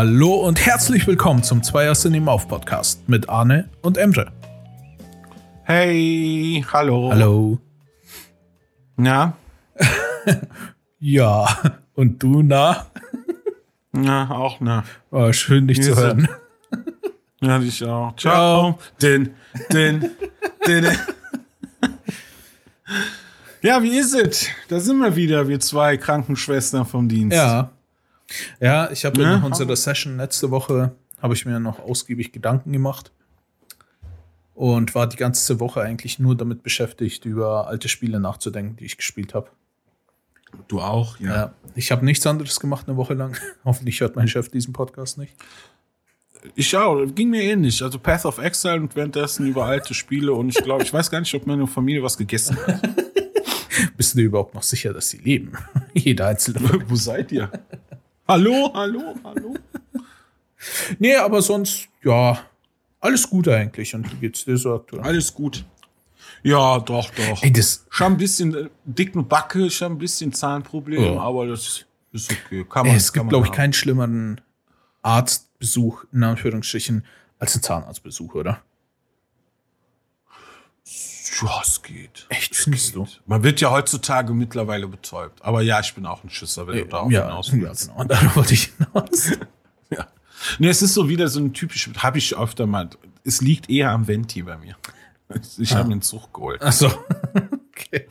Hallo und herzlich willkommen zum Zweier Cinema auf Podcast mit Arne und Emre. Hey, hallo. Hallo. Na? Ja, und du, na? Na, auch na. Oh, schön, dich Wie zu hören. Ja, dich auch. Ciao. Den, den, den. den. Ja, wie ist es? Da sind wir wieder, wir zwei Krankenschwestern vom Dienst. Ja. Ja, ich habe Ja? in unserer Session letzte Woche, habe ich mir noch ausgiebig Gedanken gemacht und war die ganze Woche eigentlich nur damit beschäftigt, über alte Spiele nachzudenken, die ich gespielt habe. Du auch, ja. Ja. Ich habe nichts anderes gemacht eine Woche lang. Hoffentlich hört mein Chef diesen Podcast nicht. Ich auch, ging mir ähnlich. Also Path of Exile und währenddessen über alte Spiele und ich glaube, ich weiß gar nicht, ob meine Familie was gegessen hat. Bist du dir überhaupt noch sicher, dass sie leben? Jeder einzelne. Wo seid ihr? Hallo, hallo, hallo. Nee, aber sonst, ja, alles gut eigentlich. Und wie geht's dir so aktuell? Alles gut. Ja, doch, doch. Ey, das, Schon ein bisschen äh, dicken Backe, schon ein bisschen Zahnproblem, Ja. aber das ist okay. Kann ey, man, es kann gibt, glaube ich, haben. keinen schlimmeren Arztbesuch, in Anführungsstrichen, als ein Zahnarztbesuch, oder? Ja, es geht. Echt, findest du? Man wird ja heutzutage mittlerweile betäubt. Aber ja, ich bin auch ein Schisser, wenn du darauf ja, hinaus ja, genau. Und darauf wollte ich hinaus. Ja. Nee, es ist so wieder so ein typisch, habe ich öfter mal, es liegt eher am Venti bei mir. Ich Ah. habe mir einen Zug geholt. Achso. okay.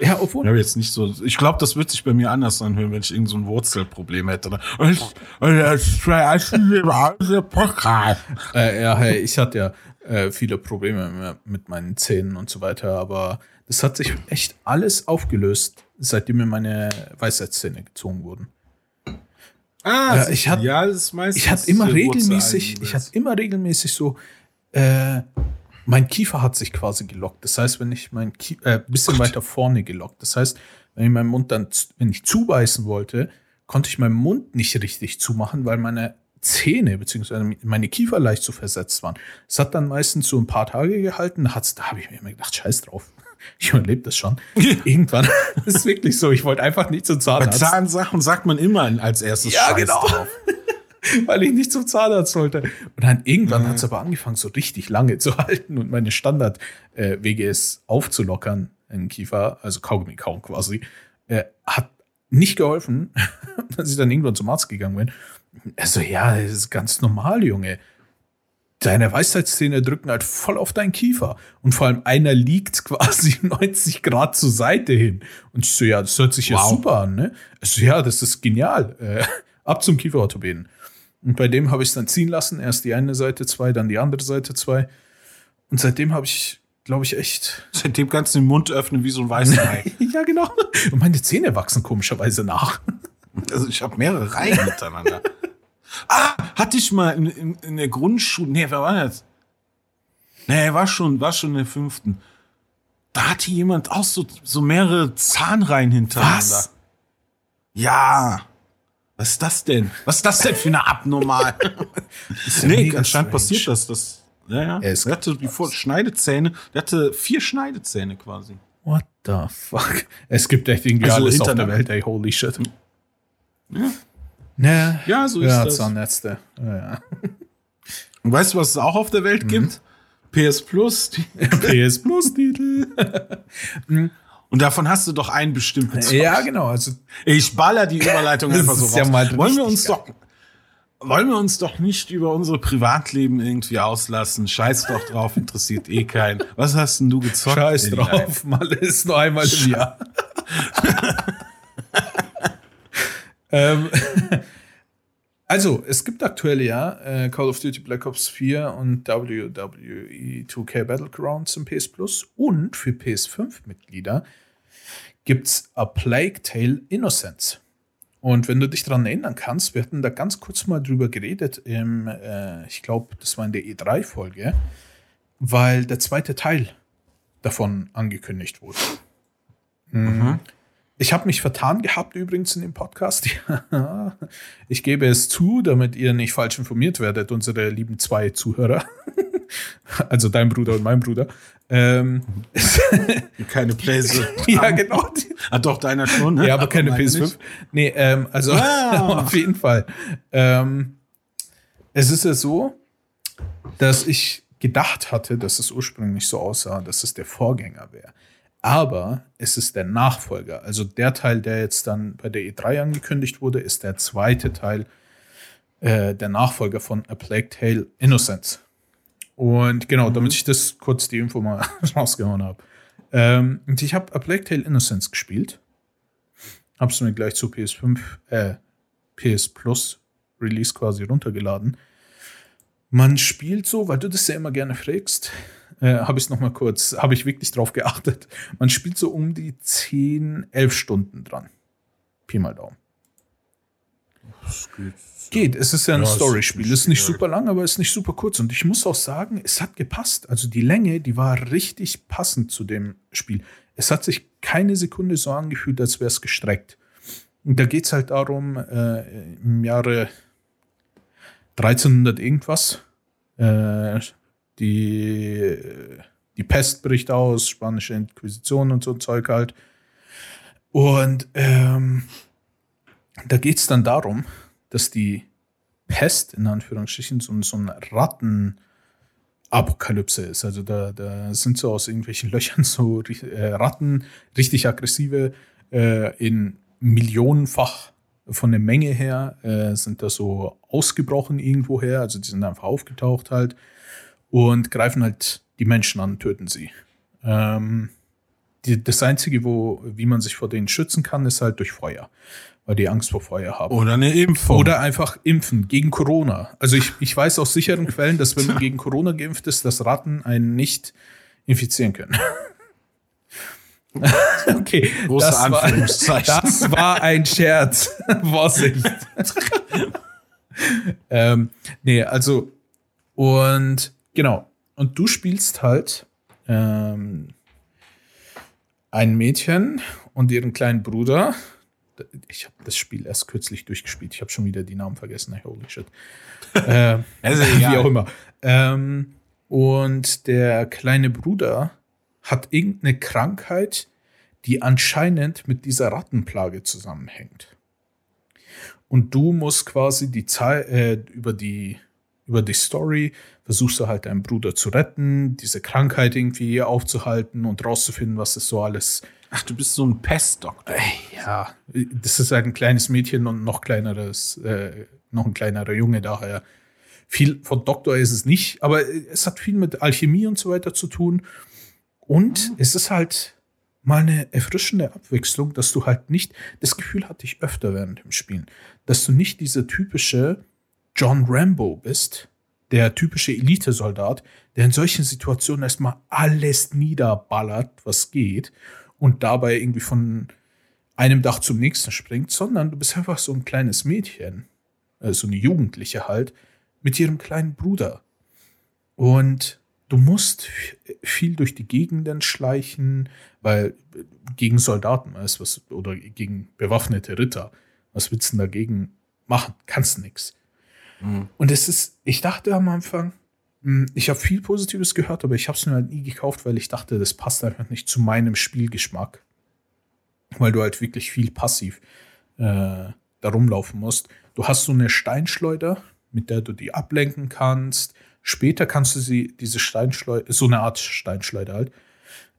Ja, obwohl. Ich habe jetzt nicht so, ich glaube, das wird sich bei mir anders anhören, wenn ich irgend so ein Wurzelproblem hätte. Äh, ja, hey, ich hatte ja äh, viele Probleme mit meinen Zähnen und so weiter, aber das hat sich echt alles aufgelöst, seitdem mir meine Weisheitszähne gezogen wurden. Ah, Ja, ich hatte- ja, das ist meistens Ich hatte immer regelmäßig, ich hatte immer regelmäßig so, äh, mein Kiefer hat sich quasi gelockt. Das heißt, wenn ich mein Kie äh, bisschen weiter vorne gelockt. Das heißt, wenn ich meinen Mund dann, wenn ich zubeißen wollte, konnte ich meinen Mund nicht richtig zumachen, weil meine Zähne beziehungsweise meine Kiefer leicht so versetzt waren. Es hat dann meistens so ein paar Tage gehalten. Da, hat's- da habe ich mir immer gedacht, scheiß drauf. Ich überlebe das schon. Irgendwann ist es wirklich so. Ich wollte einfach nicht zum Bei Zahnarzt. Zahnsachen sagt man immer als erstes Ja, Scheiß genau. drauf. weil ich nicht zum Zahnarzt wollte. Und dann irgendwann hat es aber angefangen, so richtig lange zu halten und meine Standardwege ist aufzulockern im Kiefer, also Kaugummi kauen quasi, äh, hat nicht geholfen, dass ich dann irgendwann zum Arzt gegangen bin. Also ja, das ist ganz normal, Junge. Deine Weisheitszähne drücken halt voll auf deinen Kiefer. Und vor allem einer liegt quasi 90 Grad zur Seite hin. Und ich so, ja, das hört sich ja Wow. super an, ne? Also, ja, das ist genial. Äh, ab zum Kieferorthopäden. Und bei dem habe ich es dann ziehen lassen. Erst die eine Seite zwei, dann die andere Seite zwei. Und seitdem habe ich, glaube ich, echt. Seitdem kannst du den Mund öffnen wie so ein weißes Ei. ja, genau. Und meine Zähne wachsen komischerweise nach. Also ich habe mehrere Reihen miteinander. Ah, hatte ich mal in, in, in der Grundschule. Nee, wer war das? Nee, war schon, war schon in der fünften. Da hatte jemand auch so, so mehrere Zahnreihen hintereinander. Was? Ja. Was ist das denn? Was ist das denn für eine abnormal? nee, mega anscheinend passiert das. das ja, ja. Ja, es der hatte die Vor- Schneidezähne. Der hatte vier Schneidezähne quasi. What the fuck? Es gibt echt irgendwie Also alles auf der. Welt, ey, holy shit. Ja, Ja, so ist ja, das. Zahnärzte. Ja, ja. Und weißt du, was es auch auf der Welt gibt? PS Plus. PS Plus Titel. Und davon hast du doch einen bestimmten Zeug. ja, genau. Also, Ich baller die Überleitung einfach so ist ja raus. mal wollen wir uns geil. doch wollen wir uns doch nicht über unsere Privatleben irgendwie auslassen. Scheiß doch drauf, interessiert eh keinen. Was hast denn du gezockt? scheiß drauf. Mal ist nur einmal im Jahr. ähm, also, es gibt aktuell ja äh, Call of Duty Black Ops 4 und WWE 2K Battlegrounds im PS Plus. Und für PS5-Mitglieder gibt's A Plague Tale Innocence. Und wenn du dich daran erinnern kannst, wir hatten da ganz kurz mal drüber geredet, im, äh, ich glaube, das war in der E3-Folge, weil der zweite Teil davon angekündigt wurde. Mhm. Ich habe mich vertan gehabt übrigens in dem Podcast. ich gebe es zu, damit ihr nicht falsch informiert werdet, unsere lieben zwei Zuhörer. Also dein Bruder und mein Bruder. Ähm, keine PlayStation. ja, genau. Ah, doch, deiner schon, ne? Ja, aber keine PS5. Nicht. Nee, ähm, also wow. auf jeden Fall. Ähm, es ist ja so, dass ich gedacht hatte, dass es ursprünglich so aussah, dass es der Vorgänger wäre. Aber es ist der Nachfolger. Also der Teil, der jetzt dann bei der E3 angekündigt wurde, ist der zweite Teil, äh, der Nachfolger von A Plague Tale Innocence. Und genau, mhm. damit ich das kurz die Info mal rausgehauen habe. Ähm, und ich habe A Plague Tale Innocence gespielt. Hab's mir gleich zu PS5, äh, PS Plus Release quasi runtergeladen. Man spielt so, weil du das ja immer gerne fragst, äh, habe ich es nochmal kurz, habe ich wirklich drauf geachtet. Man spielt so um die 10, 11 Stunden dran. Pi mal Daumen. Geht. geht. Es ist ja ein ja, Story-Spiel. Es ist nicht super lang, aber es ist nicht super kurz. Und ich muss auch sagen, es hat gepasst. Also die Länge, die war richtig passend zu dem Spiel. Es hat sich keine Sekunde so angefühlt, als wäre es gestreckt. Und da geht es halt darum, äh, im Jahre 1300 irgendwas, äh, die, die Pest bricht aus, spanische Inquisition und so ein Zeug halt. Und ähm, da geht es dann darum, dass die Pest, in Anführungsstrichen, so, so eine Rattenapokalypse ist. Also da, da sind so aus irgendwelchen Löchern so äh, Ratten, richtig aggressive, äh, in millionenfach von der Menge her äh, sind da so ausgebrochen irgendwo her. Also die sind einfach aufgetaucht halt und greifen halt die Menschen an, töten sie. Ähm, die, das Einzige, wo, wie man sich vor denen schützen kann, ist halt durch Feuer weil die Angst vor Feuer haben. Oder eine Impfung. Oder einfach impfen gegen Corona. Also ich, ich weiß aus sicheren Quellen, dass wenn man gegen Corona geimpft ist, dass Ratten einen nicht infizieren können. okay, Große das war, das war ein Scherz. Vorsicht. ähm, nee, also und genau. Und du spielst halt ähm, ein Mädchen und ihren kleinen Bruder ich habe das Spiel erst kürzlich durchgespielt. Ich habe schon wieder die Namen vergessen. Holy shit. äh, wie auch immer. Ähm, und der kleine Bruder hat irgendeine Krankheit, die anscheinend mit dieser Rattenplage zusammenhängt. Und du musst quasi die Zeit äh, über die über die Story versuchst du halt deinen Bruder zu retten, diese Krankheit irgendwie aufzuhalten und rauszufinden, was es so alles Ach, du bist so ein Pestdoktor. Ja, das ist halt ein kleines Mädchen und noch kleineres, äh, noch ein kleinerer Junge daher. Viel von Doktor ist es nicht, aber es hat viel mit Alchemie und so weiter zu tun. Und mhm. es ist halt mal eine erfrischende Abwechslung, dass du halt nicht, das Gefühl hatte ich öfter während dem Spielen, dass du nicht dieser typische John Rambo bist, der typische Elitesoldat, der in solchen Situationen erstmal alles niederballert, was geht und dabei irgendwie von einem Dach zum nächsten springt, sondern du bist einfach so ein kleines Mädchen, äh, so eine Jugendliche halt, mit ihrem kleinen Bruder. Und du musst viel durch die Gegenden schleichen, weil gegen Soldaten weißt was oder gegen bewaffnete Ritter, was willst du denn dagegen machen? Kannst nix. Mhm. Und es ist, ich dachte am Anfang, hm, ich habe viel Positives gehört, aber ich habe es mir halt nie gekauft, weil ich dachte, das passt einfach nicht zu meinem Spielgeschmack. Weil du halt wirklich viel passiv äh, da rumlaufen musst. Du hast so eine Steinschleuder, mit der du die ablenken kannst. Später kannst du sie, diese Steinschleuder, so eine Art Steinschleuder halt,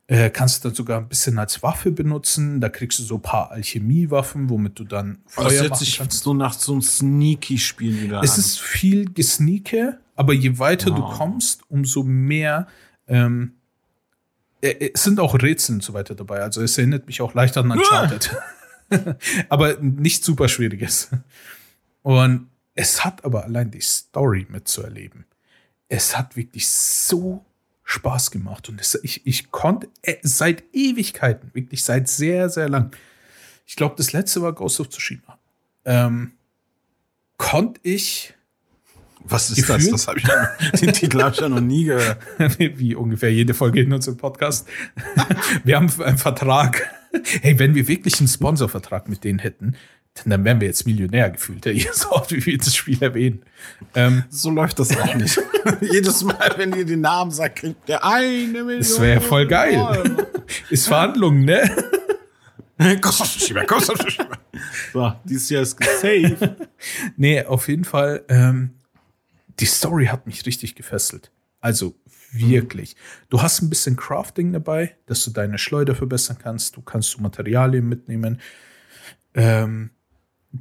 äh, kannst du dann sogar ein bisschen als Waffe benutzen. Da kriegst du so ein paar Alchemiewaffen, womit du dann Feuer das machen sich kannst. so nach so einem Sneaky-Spiel wieder Es an. ist viel Gesneake, aber je weiter wow. du kommst, umso mehr ähm, äh, äh, es sind auch Rätsel und so weiter dabei. Also es erinnert mich auch leicht an Uncharted. aber nicht super schwieriges. Und es hat aber allein die Story mitzuerleben. Es hat wirklich so Spaß gemacht. Und ich, ich konnte äh, seit Ewigkeiten, wirklich seit sehr, sehr lang, ich glaube, das letzte war Ghost of Tsushima, ähm, konnte ich. Was ist gefühlt, das? Das habe ich ja, den Titel habe ich ja noch nie gehört. Wie ungefähr jede Folge in unserem Podcast. wir haben einen Vertrag. Hey, wenn wir wirklich einen Sponsorvertrag mit denen hätten, dann wären wir jetzt Millionär gefühlt, ja, so oft, wie wir das Spiel erwähnen. Ähm, So läuft das auch nicht. Jedes Mal, wenn ihr den Namen sagt, kriegt der eine Million. Das wär voll geil. Ist Verhandlungen, ne? Du du. So, dieses Jahr ist safe. Nee, auf jeden Fall, ähm, die Story hat mich richtig gefesselt. Also wirklich. Du hast ein bisschen Crafting dabei, dass du deine Schleuder verbessern kannst. Du kannst so Materialien mitnehmen. Ähm,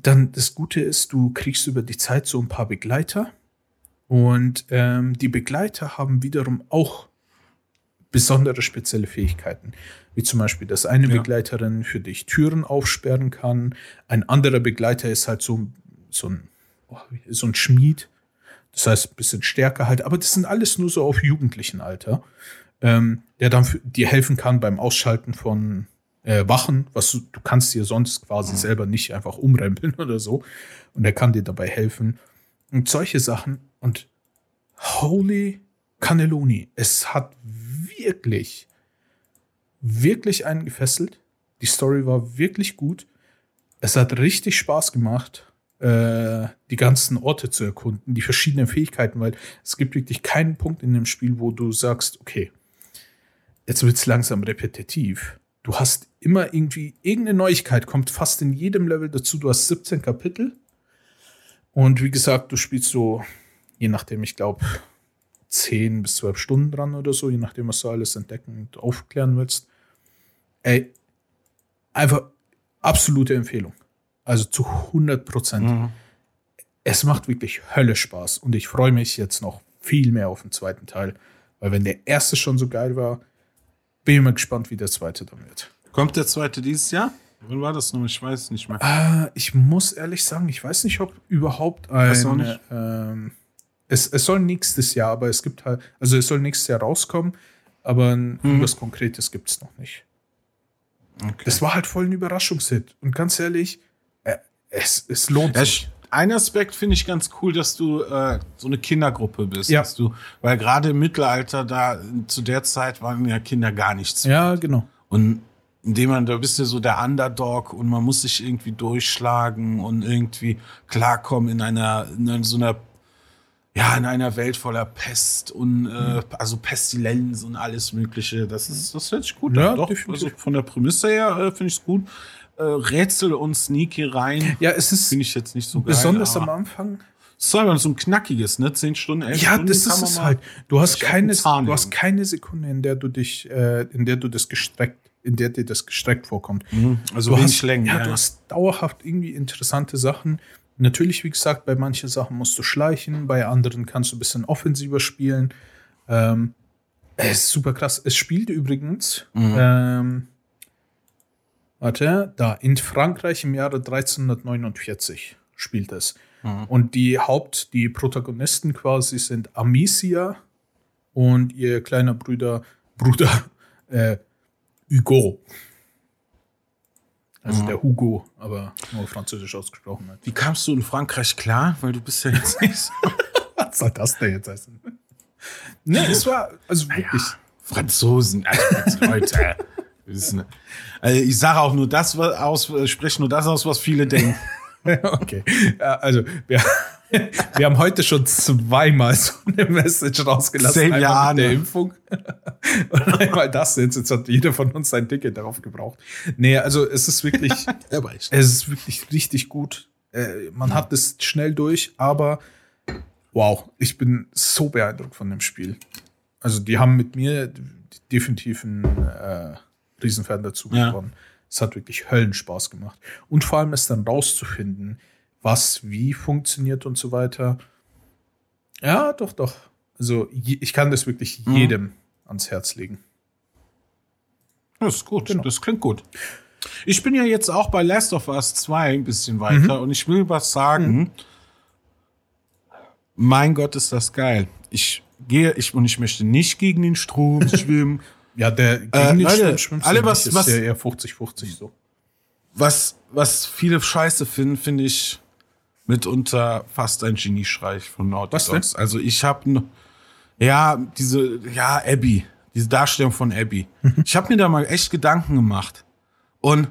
dann das Gute ist, du kriegst über die Zeit so ein paar Begleiter. Und ähm, die Begleiter haben wiederum auch besondere spezielle Fähigkeiten. Wie zum Beispiel, dass eine Ja. Begleiterin für dich Türen aufsperren kann. Ein anderer Begleiter ist halt so, so, ein, oh, so ein Schmied. Das heißt, ein bisschen stärker halt. Aber das sind alles nur so auf jugendlichen Alter. Ähm, der dann für, dir helfen kann beim Ausschalten von äh, Wachen, was du, du kannst dir sonst quasi selber nicht einfach umrempeln oder so. Und er kann dir dabei helfen. Und solche Sachen. Und holy Cannelloni, es hat wirklich, wirklich einen gefesselt. Die Story war wirklich gut. Es hat richtig Spaß gemacht, äh, die ganzen Orte zu erkunden, die verschiedenen Fähigkeiten, weil es gibt wirklich keinen Punkt in dem Spiel, wo du sagst, okay, jetzt wird es langsam repetitiv. Du hast immer irgendwie, irgendeine Neuigkeit kommt fast in jedem Level dazu. Du hast 17 Kapitel. Und wie gesagt, du spielst so, je nachdem, ich glaube, 10 bis 12 Stunden dran oder so, je nachdem, was du alles entdecken und aufklären willst. Ey, einfach absolute Empfehlung. Also zu 100 Prozent. Es macht wirklich Hölle Spaß und ich freue mich jetzt noch viel mehr auf den zweiten Teil, weil wenn der erste schon so geil war, bin mal gespannt, wie der zweite dann wird. Kommt der zweite dieses Jahr? Wann war das noch? Ich weiß es nicht mehr. Äh, ich muss ehrlich sagen, ich weiß nicht, ob überhaupt ein. nicht. Ähm, es, es soll nächstes Jahr, aber es gibt halt, also es soll nächstes Jahr rauskommen, aber Mhm. was Konkretes gibt es noch nicht. Okay. Das war halt voll ein Überraschungshit. Und ganz ehrlich, äh, es, es lohnt sich. Ich- ein Aspekt finde ich ganz cool, dass du äh, so eine Kindergruppe bist. Ja. Dass du, weil gerade im Mittelalter, da zu der Zeit waren ja Kinder gar nichts. Ja, genau. Und indem man, da bist du so der Underdog und man muss sich irgendwie durchschlagen und irgendwie klarkommen in einer, in so einer, ja, in einer Welt voller Pest und äh, also Pestilenz und alles Mögliche. Das ist, das hört sich gut Ja, an. Doch, definitiv. also von der Prämisse her äh, finde ich es gut. Äh, Rätsel und Sneaky rein. Ja, es ist Finde ich jetzt nicht so geil. besonders am Anfang. Aber so ein knackiges, ne? Zehn Stunden, elf Ja, Stunden. das kann ist es halt. Du hast keine, du hast keine Sekunde, in der du dich, äh, in der du das gestreckt, in der dir das gestreckt vorkommt. Also du wenig hast, Längen. Ja, du hast dauerhaft irgendwie interessante Sachen. Natürlich, wie gesagt, bei manchen Sachen musst du schleichen, bei anderen kannst du ein bisschen offensiver spielen. Ähm, es ist super krass. Es spielt übrigens, ähm, warte, da, in Frankreich im Jahre 1349 spielt es. Und die Haupt-, die Protagonisten quasi sind Amicia und ihr kleiner Bruder, Bruder, äh, Hugo. Also der Hugo, aber nur französisch ausgesprochen. Halt. Wie kamst du in Frankreich klar? Weil du bist ja jetzt nicht so. Was soll das denn jetzt heißen? Nee, es war, also wirklich. Franzosen, also Leute. wissen- Also ich sage auch nur das was aus, äh, spreche nur das aus, was viele denken. Okay. Also, wir, wir haben heute schon zweimal so eine Message rausgelassen. Same einmal ja, mit der. Impfung und einmal das jetzt. Jetzt hat jeder von uns sein Ticket darauf gebraucht. Nee, also es ist wirklich, es ist wirklich richtig gut. Äh, man hat es schnell durch, aber wow, ich bin so beeindruckt von dem Spiel. Also die haben mit mir definitiv einen äh, Riesenfan dazu Ja. gewonnen. Es hat wirklich Höllenspaß gemacht. Und vor allem es dann rauszufinden, was wie funktioniert und so weiter. Ja, doch, doch. Also ich kann das wirklich Mhm. jedem ans Herz legen. das ist gut, Genau. das klingt gut. Ich bin ja jetzt auch bei Last of Us 2 ein bisschen weiter und ich will was sagen. Mein Gott, ist das geil. Ich gehe, ich, und ich möchte nicht gegen den Strom schwimmen. Ja, der gegen Äh, den Leute, alle was- ist was- ja eher 50-50 so. was, was viele scheiße finden, finde ich mitunter fast ein Geniestreich von Naughty Was denn? Dogs. Also ich habe ja diese ja Abby, diese Darstellung von Abby. Ich habe mir da mal echt Gedanken gemacht und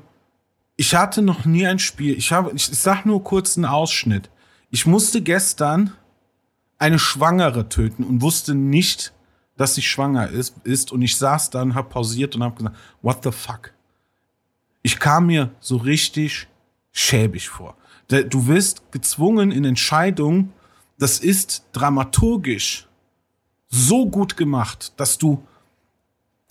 ich hatte noch nie ein Spiel. Ich habe, ich, ich sag nur kurz einen Ausschnitt. Ich musste gestern eine Schwangere töten und wusste nicht, dass sie schwanger ist, ist und ich saß dann, habe pausiert und habe gesagt, what the fuck? Ich kam mir so richtig schäbig vor. Du wirst gezwungen in Entscheidungen, das ist dramaturgisch so gut gemacht, dass du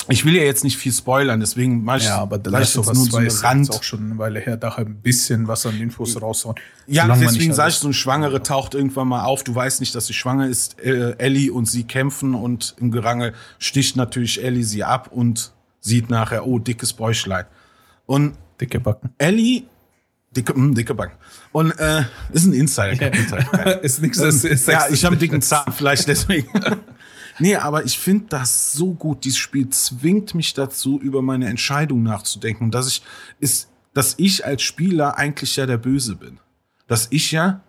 ich will ja jetzt nicht viel spoilern, deswegen mache ich Ja, aber The Last of Us 2 ist Rand. auch schon eine Weile her, da ein bisschen was an Infos raushauen. Ja, deswegen sage ich, so eine Schwangere taucht irgendwann mal auf, du weißt nicht, dass sie schwanger ist, äh, Ellie und sie kämpfen und im Gerangel sticht natürlich Ellie sie ab und sieht nachher, oh, dickes Bäuchlein. Und dicke Backen. Ellie Dicke, mh, hm, dicke Backen. Und äh, ist ein Insider. Insider. ist nichts, ist Ja, ich habe einen dicken Zahn, vielleicht deswegen. Nee, aber ich finde das so gut. Dieses Spiel zwingt mich dazu, über meine Entscheidung nachzudenken. Und dass ich, ist, dass ich als Spieler eigentlich ja der Böse bin. Dass ich ja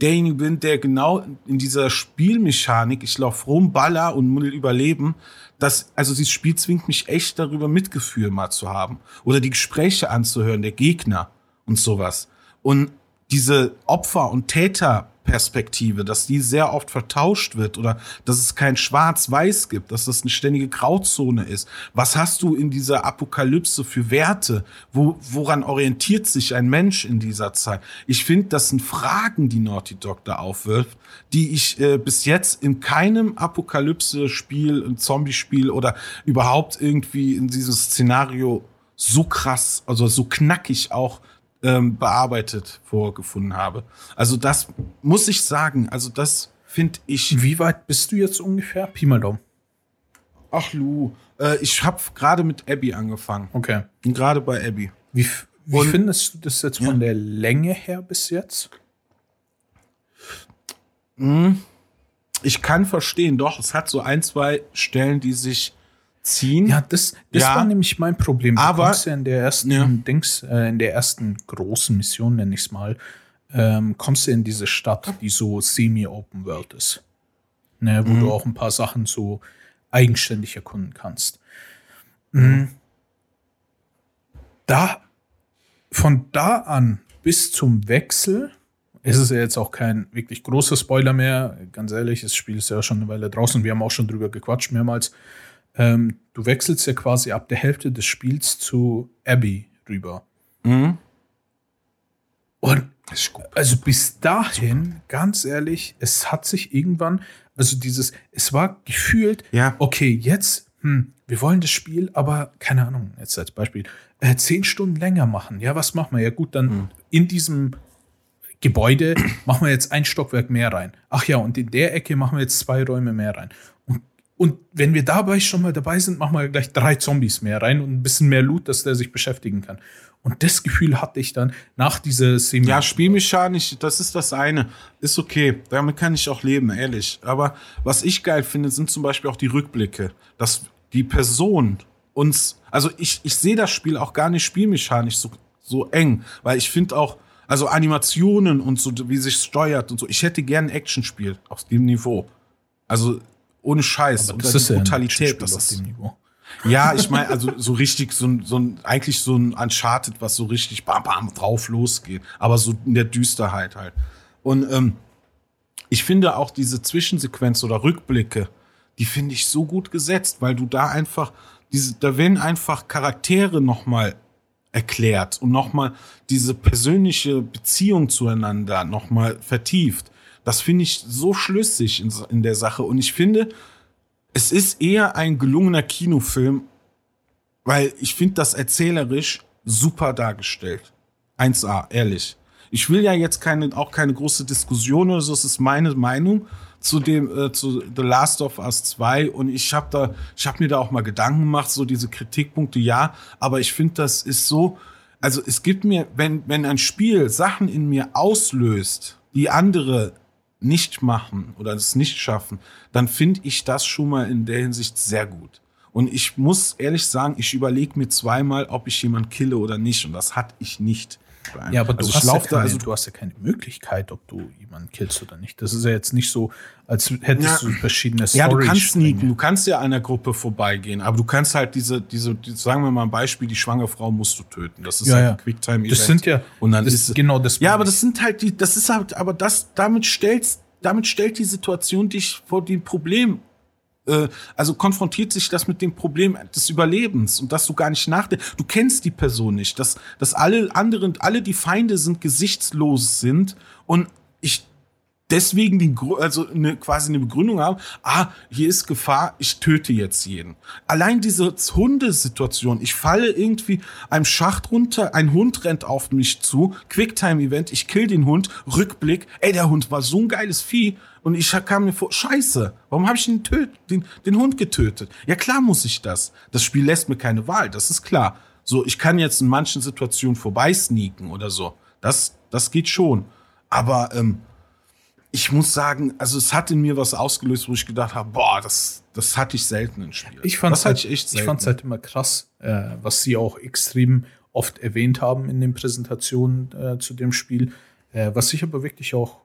derjenige bin, der genau in dieser Spielmechanik, ich laufe rum, baller und muss überleben, dass, also dieses Spiel zwingt mich echt darüber Mitgefühl mal zu haben. Oder die Gespräche anzuhören, der Gegner und sowas. Und diese Opfer- und Täter Perspektive, dass die sehr oft vertauscht wird oder dass es kein Schwarz-Weiß gibt, dass das eine ständige Grauzone ist. Was hast du in dieser Apokalypse für Werte? Wo, woran orientiert sich ein Mensch in dieser Zeit? Ich finde, das sind Fragen, die Naughty Dog da aufwirft, die ich äh, bis jetzt in keinem Apokalypse-Spiel, Zombie-Spiel oder überhaupt irgendwie in diesem Szenario so krass, also so knackig auch ähm, bearbeitet vorgefunden habe. Also das muss ich sagen, also das finde ich. Wie weit bist du jetzt ungefähr? Pi mal Daumen. Ach Lu, äh, ich habe gerade mit Abby angefangen. Okay. Gerade bei Abby. Wie, wie Und, findest du das jetzt von ja. der Länge her bis jetzt? Hm, ich kann verstehen, doch, es hat so ein, zwei Stellen, die sich ziehen. Ja, das, das ja, war nämlich mein Problem. Du aber ja in der ersten ja. Dings, äh, in der ersten großen Mission, nenne ich es mal, ähm, kommst du in diese Stadt, die so semi-open world ist. Ne, wo mhm. du auch ein paar Sachen so eigenständig erkunden kannst. Mhm. Da, von da an bis zum Wechsel ist es ja jetzt auch kein wirklich großer Spoiler mehr. Ganz ehrlich, das Spiel ist ja schon eine Weile draußen. Wir haben auch schon drüber gequatscht mehrmals. Ähm, du wechselst ja quasi ab der Hälfte des Spiels zu Abby rüber. Mhm. Und also bis dahin, ganz ehrlich, es hat sich irgendwann, also dieses, es war gefühlt, ja. okay, jetzt, hm, wir wollen das Spiel, aber keine Ahnung, jetzt als Beispiel, äh, zehn Stunden länger machen. Ja, was machen wir? Ja, gut, dann mhm. in diesem Gebäude machen wir jetzt ein Stockwerk mehr rein. Ach ja, und in der Ecke machen wir jetzt zwei Räume mehr rein. Und wenn wir dabei schon mal dabei sind, machen wir gleich drei Zombies mehr rein und ein bisschen mehr Loot, dass der sich beschäftigen kann. Und das Gefühl hatte ich dann nach dieser Szene. Ja, spielmechanisch, das ist das eine. Ist okay. Damit kann ich auch leben, ehrlich. Aber was ich geil finde, sind zum Beispiel auch die Rückblicke. Dass die Person uns, also ich, ich sehe das Spiel auch gar nicht spielmechanisch so, so eng, weil ich finde auch, also Animationen und so, wie sich steuert und so. Ich hätte gern ein Actionspiel auf dem Niveau. Also ohne Scheiß. Aber das ist ja Brutalität, das ist dem Niveau. Ja, ich meine, also so richtig, so ein, so ein, eigentlich so ein Uncharted, was so richtig bam, bam, drauf losgeht. Aber so in der Düsterheit halt. Und ähm, ich finde auch diese Zwischensequenz oder Rückblicke, die finde ich so gut gesetzt, weil du da einfach, diese, da werden einfach Charaktere nochmal erklärt und nochmal diese persönliche Beziehung zueinander nochmal vertieft. Das finde ich so schlüssig in, in der Sache. Und ich finde, es ist eher ein gelungener Kinofilm, weil ich finde das erzählerisch super dargestellt. 1A, ehrlich. Ich will ja jetzt keine, auch keine große Diskussion oder so, es ist meine Meinung zu dem, äh, zu The Last of Us 2 und ich habe da, ich habe mir da auch mal Gedanken gemacht, so diese Kritikpunkte, ja, aber ich finde, das ist so, also es gibt mir, wenn, wenn ein Spiel Sachen in mir auslöst, die andere nicht machen oder es nicht schaffen, dann finde ich das schon mal in der Hinsicht sehr gut. Und ich muss ehrlich sagen, ich überlege mir zweimal, ob ich jemanden kille oder nicht. Und das hatte ich nicht. Ja, aber du, also hast ja keine, also du hast ja keine Möglichkeit, ob du jemanden killst oder nicht. Das ist ja jetzt nicht so, als hättest Ja. du verschiedene Ja, du kannst sneaken, du kannst ja einer Gruppe vorbeigehen, aber du kannst halt diese, diese, die, sagen wir mal ein Beispiel, die schwangere Frau musst du töten. Das ist Ja, halt ja. ein Quicktime-Event. Das sind ja und dann das, ist genau das. Ja, aber das sind halt die, das ist halt, aber das, damit stellst, damit stellt die Situation dich vor dem Problem. Äh, also konfrontiert sich das mit dem Problem des Überlebens und dass du gar nicht nachdenkst. Du kennst die Person nicht, dass, dass alle anderen, alle die Feinde sind, gesichtslos sind und ich deswegen die, Gru- also eine, quasi eine Begründung haben, ah, hier ist Gefahr, ich töte jetzt jeden. Allein diese Hundesituation, ich falle irgendwie einem Schacht runter, ein Hund rennt auf mich zu, Quicktime-Event, ich kill den Hund, Rückblick, ey, der Hund war so ein geiles Vieh und ich kam mir vor, scheiße, warum habe ich den, den, den Hund getötet? Ja klar muss ich das. Das Spiel lässt mir keine Wahl, das ist klar. So, ich kann jetzt in manchen Situationen vorbeisneaken oder so. Das, das geht schon. Aber ähm, ich muss sagen, also es hat in mir was ausgelöst, wo ich gedacht habe, boah, das, das hatte ich selten in Spielen. Ich fand es halt, ich ich halt immer krass, äh, was sie auch extrem oft erwähnt haben in den Präsentationen äh, zu dem Spiel. Äh, was ich aber wirklich auch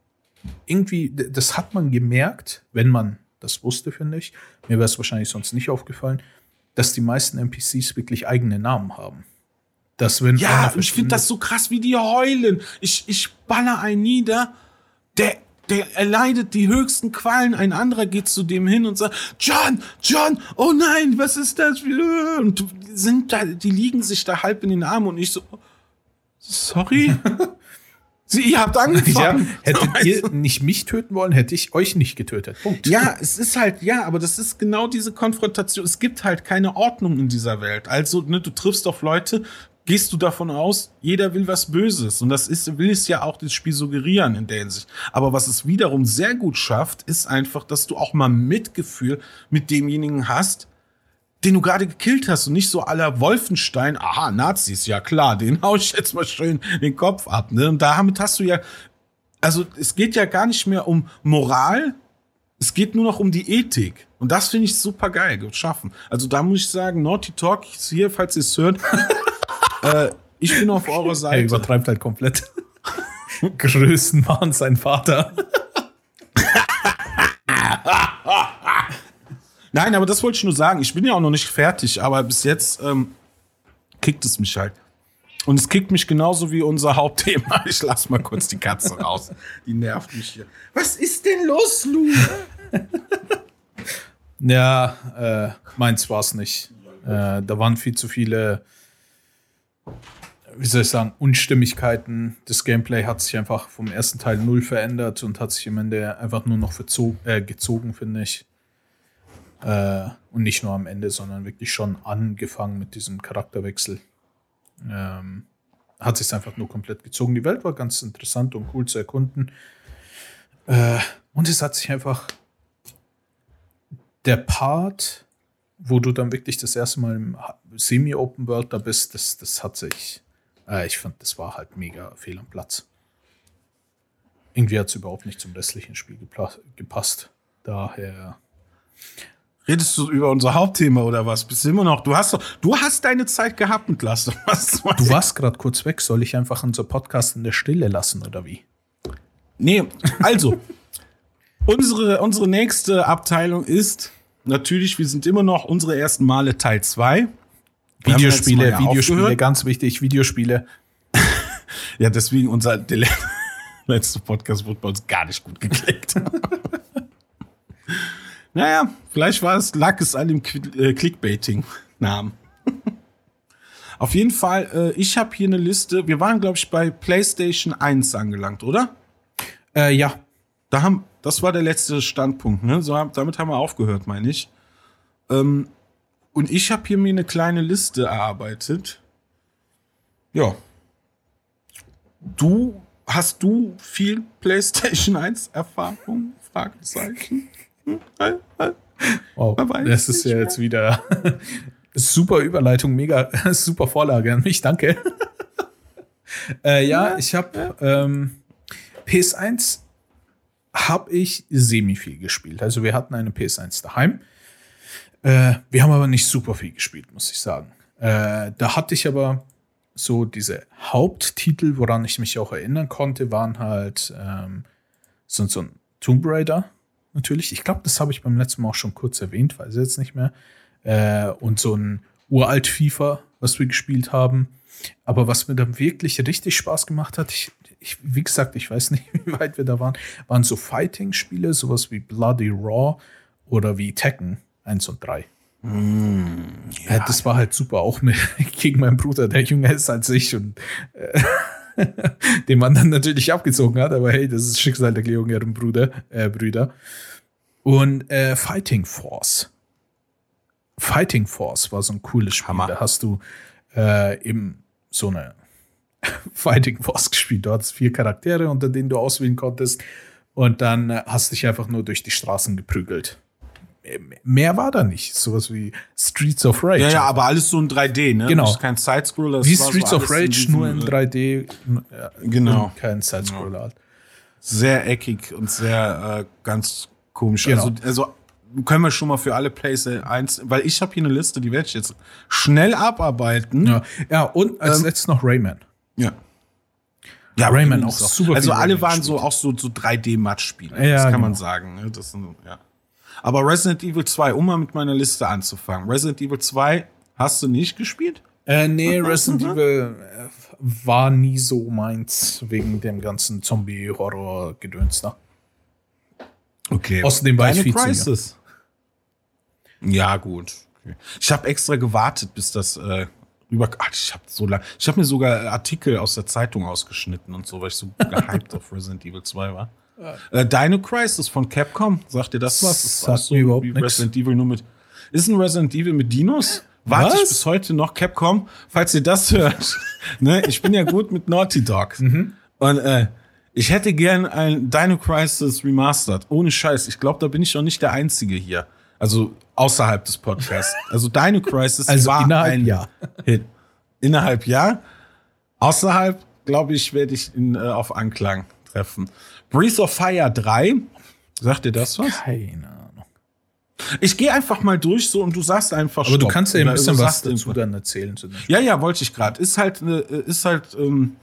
irgendwie, das hat man gemerkt, wenn man das wusste, finde ich. Mir wäre es wahrscheinlich sonst nicht aufgefallen, dass die meisten NPCs wirklich eigene Namen haben. Dass wenn ja, ich finde das so krass, wie die heulen. Ich, ich baller einen nieder, der, der erleidet die höchsten Qualen. Ein anderer geht zu dem hin und sagt, John, John, oh nein, was ist das? für-" Und sind da, die liegen sich da halb in den Armen und ich so, sorry? Sie, ihr habt Ja, angefangen. hättet Weißt ihr du? nicht mich töten wollen, hätte ich euch nicht getötet. Punkt. Ja, es ist halt, ja, aber das ist genau diese Konfrontation. Es gibt halt keine Ordnung in dieser Welt. Also, ne, du triffst auf Leute, gehst du davon aus, jeder will was Böses. Und das ist, will es ja auch das Spiel suggerieren in der Hinsicht. Aber was es wiederum sehr gut schafft, ist einfach, dass du auch mal Mitgefühl mit demjenigen hast, den du gerade gekillt hast und nicht so aller Wolfenstein, aha, Nazis, ja klar, den hau ich jetzt mal schön den Kopf ab. Ne? Und damit hast du ja, also es geht ja gar nicht mehr um Moral, es geht nur noch um die Ethik. Und das finde ich super geil geschaffen. Also da muss ich sagen, Naughty Talk hier, falls ihr es hört. äh, ich bin auf eurer Er Seite. übertreibt halt komplett. Größenwahn sein Vater. Nein, aber das wollte ich nur sagen. Ich bin ja auch noch nicht fertig, aber bis jetzt ähm, kickt es mich halt. Und es kickt mich genauso wie unser Hauptthema. Ich lass mal kurz die Katze raus. Die nervt mich hier. Was ist denn los, Lou? Ja, äh, meins war es nicht. Äh, da waren viel zu viele, wie soll ich sagen, Unstimmigkeiten. Das Gameplay hat sich einfach vom ersten Teil null verändert und hat sich am Ende einfach nur noch äh, gezogen, finde ich. Äh, und nicht nur am Ende, sondern wirklich schon angefangen mit diesem Charakterwechsel. Ähm, hat sich einfach nur komplett gezogen. Die Welt war ganz interessant und cool zu erkunden. Äh, und es hat sich einfach der Part, wo du dann wirklich das erste Mal im Semi-Open World da bist, das, das hat sich, äh, ich fand, das war halt mega fehl am Platz. Irgendwie hat es überhaupt nicht zum restlichen Spiel gepasst. Daher, Redest du über unser Hauptthema oder was? Bist du immer noch? Du hast du hast deine Zeit gehabt of Us. du warst gerade kurz weg, soll ich einfach unser Podcast in der Stille lassen oder wie? Nee, also, unsere, unsere nächste Abteilung ist natürlich, wir sind immer noch unsere ersten Male Teil 2. Wir haben letztes Mal Videospiele, ja Videospiele, aufgehört. ganz wichtig, Videospiele. Ja, deswegen unser der le- letzte Podcast wurde bei uns gar nicht gut geklickt. Naja, vielleicht war es, lag es an dem äh, Clickbaiting-Namen. Auf jeden Fall, äh, ich habe hier eine Liste. Wir waren, glaube ich, bei PlayStation 1 angelangt, oder? Äh, ja, Da haben, das war der letzte Standpunkt, ne? So, damit haben wir aufgehört, meine ich. Ähm, und ich habe hier mir eine kleine Liste erarbeitet. Ja. Du, hast du viel PlayStation 1 Erfahrung? Fragezeichen. Wow, das ist ja jetzt wieder super Überleitung, mega super Vorlage an mich, danke. äh, ja, ich habe ähm, PS1 habe ich semi viel gespielt. Also wir hatten eine PS1 daheim. Äh, wir haben aber nicht super viel gespielt, muss ich sagen. Äh, da hatte ich aber so diese Haupttitel, woran ich mich auch erinnern konnte, waren halt ähm, so, so ein Tomb Raider natürlich. Ich glaube, das habe ich beim letzten Mal auch schon kurz erwähnt, weiß ich jetzt nicht mehr. Äh, und so ein uralt FIFA, was wir gespielt haben. Aber was mir dann wirklich richtig Spaß gemacht hat, ich, ich, wie gesagt, ich weiß nicht, wie weit wir da waren, waren so Fighting-Spiele, sowas wie Bloody Raw oder wie Tekken 1 und 3. Mm, ja. ja. das war halt super, auch mit, gegen meinen Bruder, der jünger ist als ich und äh, den man dann natürlich abgezogen hat, aber hey, das ist Schicksal der jüngeren Bruder, äh, Brüder. Und äh, Fighting Force. Fighting Force war so ein cooles Spiel. Hammer. Da hast du äh, eben so eine Fighting Force gespielt. Du hattest vier Charaktere, unter denen du auswählen konntest. Und dann äh, hast dich einfach nur durch die Straßen geprügelt. Mehr war da nicht. Sowas wie Streets of Rage. Ja, ja, aber alles so in 3D, ne? Genau. kein Sidescroller. Wie Streets so of Rage, in nur in 3D. Ja, genau. Kein Sidescroller. Genau. Sehr eckig und sehr äh, ganz komisch. Genau. Also, also können wir schon mal für alle Plays eins, weil ich habe hier eine Liste, die werde ich jetzt schnell abarbeiten. Ja, ja und als ähm, letztes noch Rayman. Ja. Ja, Rayman auch super. Also alle waren so auch so, so 3D-Match-Spiele. Ja, das kann genau. man sagen. Ne? Das sind, ja. Aber Resident Evil 2, um mal mit meiner Liste anzufangen. Resident Evil 2 hast du nicht gespielt? Äh, nee, Resident Evil äh, war nie so meins wegen dem ganzen Zombie-Horror-Gedöns da. Okay. Außerdem war Deine ich viel Crisis. Ja, gut. Okay. Ich habe extra gewartet, bis das äh, über. Ach, ich habe so lange. Ich habe mir sogar Artikel aus der Zeitung ausgeschnitten und so, weil ich so gehypt auf Resident Evil 2 war. Äh, Dino Crisis von Capcom, sagt dir das was? Das ist auch so überhaupt wie Resident Evil nur mit. Ist ein Resident Evil mit Dinos? Warte ich bis heute noch Capcom, falls ihr das hört. ne, ich bin ja gut mit Naughty Dog. Mhm. Und äh, ich hätte gern ein Dino Crisis Remastered. Ohne Scheiß. Ich glaube, da bin ich noch nicht der Einzige hier. Also außerhalb des Podcasts. Also Dino Crisis also war innerhalb ein Jahr. Hit. Innerhalb Jahr. Außerhalb, glaube ich, werde ich ihn äh, auf Anklang treffen. Breath of Fire 3. Sagt dir das was? Keine Ahnung. Ich gehe einfach mal durch so und du sagst einfach Aber du kannst ja ein bisschen was dazu dann erzählen. Zu ja, ja, wollte ich gerade. Ist halt, ne, ist halt ähm,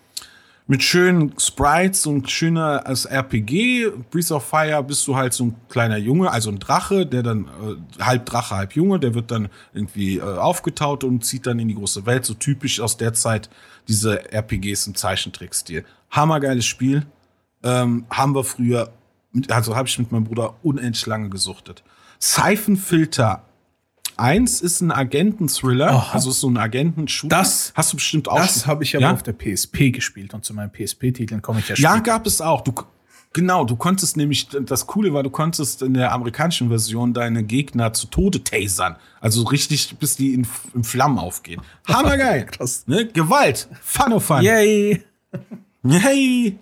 mit schönen Sprites und schöner als RPG. Breath of Fire bist du halt so ein kleiner Junge, also ein Drache, der dann äh, halb Drache, halb Junge, der wird dann irgendwie äh, aufgetaut und zieht dann in die große Welt. So typisch aus der Zeit diese RPGs im Zeichentrickstil. Hammergeiles Spiel. Ähm, haben wir früher, also habe ich mit meinem Bruder unendlich lange gesuchtet. Siphonfilter 1 ist ein Agenten-Thriller, Aha. also so ein Agenten-Shooter. Das hast du bestimmt auch. Das habe ich aber Ja? auf der PSP gespielt und zu meinen PSP-Titeln komme ich ja Ja, später. gab es auch. Du, genau, du konntest nämlich, das Coole war, du konntest in der amerikanischen Version deine Gegner zu Tode tasern. Also richtig, bis die in, in Flammen aufgehen. Hammergeil. Krass. Ne? Gewalt. Fun of fun. Yay! Yay.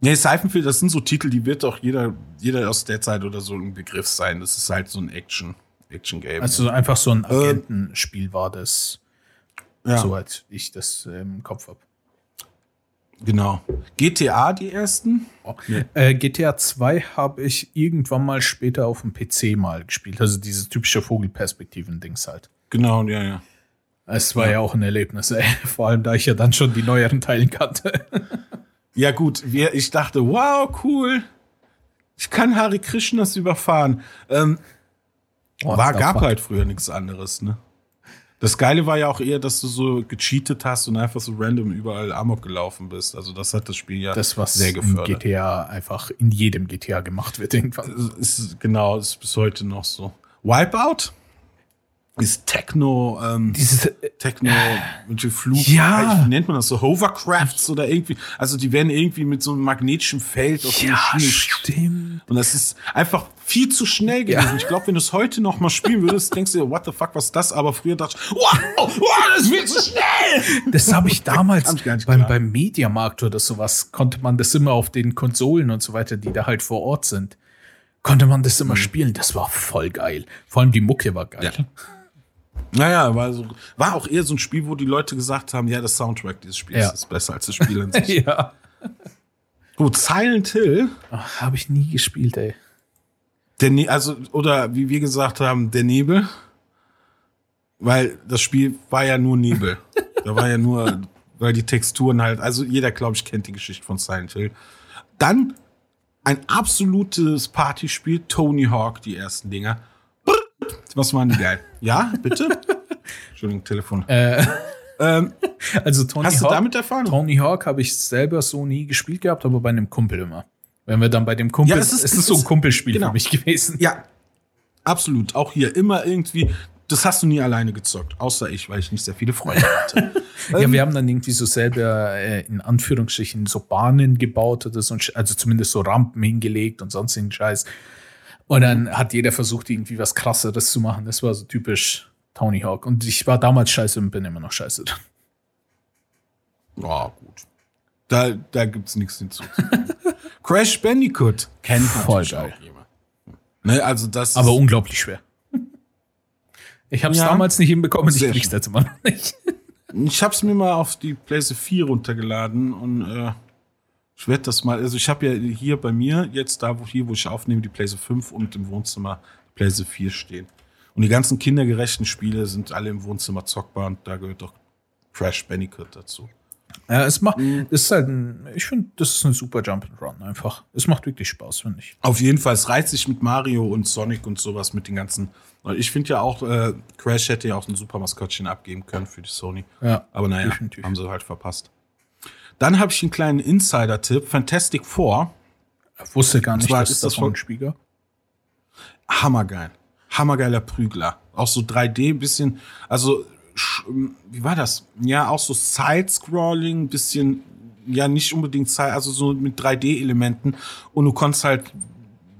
Nee, Seifenfilter, das sind so Titel, die wird doch jeder, jeder aus der Zeit oder so ein Begriff sein. Das ist halt so ein Action, Action-Game. Also einfach so ein Agentenspiel war das, ja, soweit ich das im Kopf habe. genau. GTA, die ersten? Äh, GTA 2 habe ich irgendwann mal später auf dem PC mal gespielt. Also dieses typische Vogelperspektiven-Dings halt. Genau, ja, ja. Es war ja. auch ein Erlebnis, ey. Vor allem, da ich ja dann schon die neueren Teile kannte. Ja, gut, ich dachte, wow, cool. Ich kann Hare Krishnas überfahren. Ähm, war, gab halt früher nichts anderes, ne? Das Geile war ja auch eher, dass du so gecheatet hast und einfach so random überall Amok gelaufen bist. Also das hat das Spiel ja Das, was sehr in gefördert. GTA einfach in jedem GTA gemacht wird irgendwann. Ist, genau, ist bis heute noch so. Wipeout ist Techno, ähm, Dieses, Techno mit dem Flug. Ja. Wie nennt man das so? Hovercrafts oder irgendwie. Also die werden irgendwie mit so einem magnetischen Feld aus der Schiene stimmt. Und das ist einfach viel zu schnell gewesen. Ich glaube, wenn du es heute noch mal spielen würdest, denkst du dir, what the fuck, was ist das? Aber früher dachte ich, wow, wow, das ist viel zu schnell. Das habe ich damals beim, klar. beim Mediamarkt oder sowas, konnte man das immer auf den Konsolen und so weiter, die da halt vor Ort sind, konnte man das Mhm. immer spielen. Das war voll geil. Vor allem die Mucke war geil. Ja. Naja, war, so, war auch eher so ein Spiel, wo die Leute gesagt haben, ja, das Soundtrack dieses Spiels Ja. ist besser als das Spiel an sich. Ja. Gut, Silent Hill, Habe ich nie gespielt, ey. der ne also, oder wie wir gesagt haben, der Nebel. Weil das Spiel war ja nur Nebel. da war ja nur weil die Texturen halt, also jeder, glaube ich, kennt die Geschichte von Silent Hill. Dann ein absolutes Partyspiel, Tony Hawk, die ersten Dinger. Was waren die geil? Ja, bitte? Entschuldigung, Telefon. Äh, Ähm, also Tony hast du Hawk, damit Erfahrung? Tony Hawk habe ich selber so nie gespielt gehabt, aber bei einem Kumpel immer. Wenn wir dann bei dem Kumpel, Ja, es es ist, ist- so ein es- Kumpelspiel genau. für mich gewesen. Ja, absolut. Auch hier immer irgendwie. Das hast du nie alleine gezockt, außer ich, weil ich nicht sehr viele Freunde hatte. Ja, wir haben dann irgendwie so selber äh, in Anführungsstrichen so Bahnen gebaut oder so, also zumindest so Rampen hingelegt und sonstigen Scheiß. Und dann hat jeder versucht, irgendwie was krasseres zu machen. Das war so typisch Tony Hawk. Und ich war damals scheiße und bin immer noch scheiße dran. Ja, gut. Da, da gibt's nichts hinzuzufügen. Crash Bandicoot kennt Voll geil. auch jemand. Ne, also das Aber unglaublich schwer. Ich habe es Ja. damals nicht hinbekommen, ich krieg's jetzt immer noch nicht. ich hab's mir mal auf die PlayStation 4 runtergeladen und äh, ich werde das mal, also ich habe ja hier bei mir jetzt da, wo hier, wo ich aufnehme, die PlayStation 5 und im Wohnzimmer die PlayStation 4 stehen. Und die ganzen kindergerechten Spiele sind alle im Wohnzimmer zockbar und da gehört doch Crash Bandicoot dazu. Ja, es macht, Mhm. ist halt ein, ich finde, das ist ein super Jump'n'Run einfach. Es macht wirklich Spaß, finde ich. Auf jeden Fall, es reizt sich mit Mario und Sonic und sowas mit den ganzen. Ich finde ja auch, äh, Crash hätte ja auch ein super Maskottchen abgeben können für die Sony. Ja, Aber naja, definitiv. haben sie halt verpasst. Dann habe ich einen kleinen Insider-Tipp: Fantastic Four. Ich wusste gar nicht, dass ist das von- ein Spieler. Hammergeil. Hammergeiler Prügler. Auch so 3D, bisschen, also, sch- wie war das? Ja, auch so Side-Scrolling, bisschen, ja, nicht unbedingt Side, also so mit 3D-Elementen. Und du konntest halt,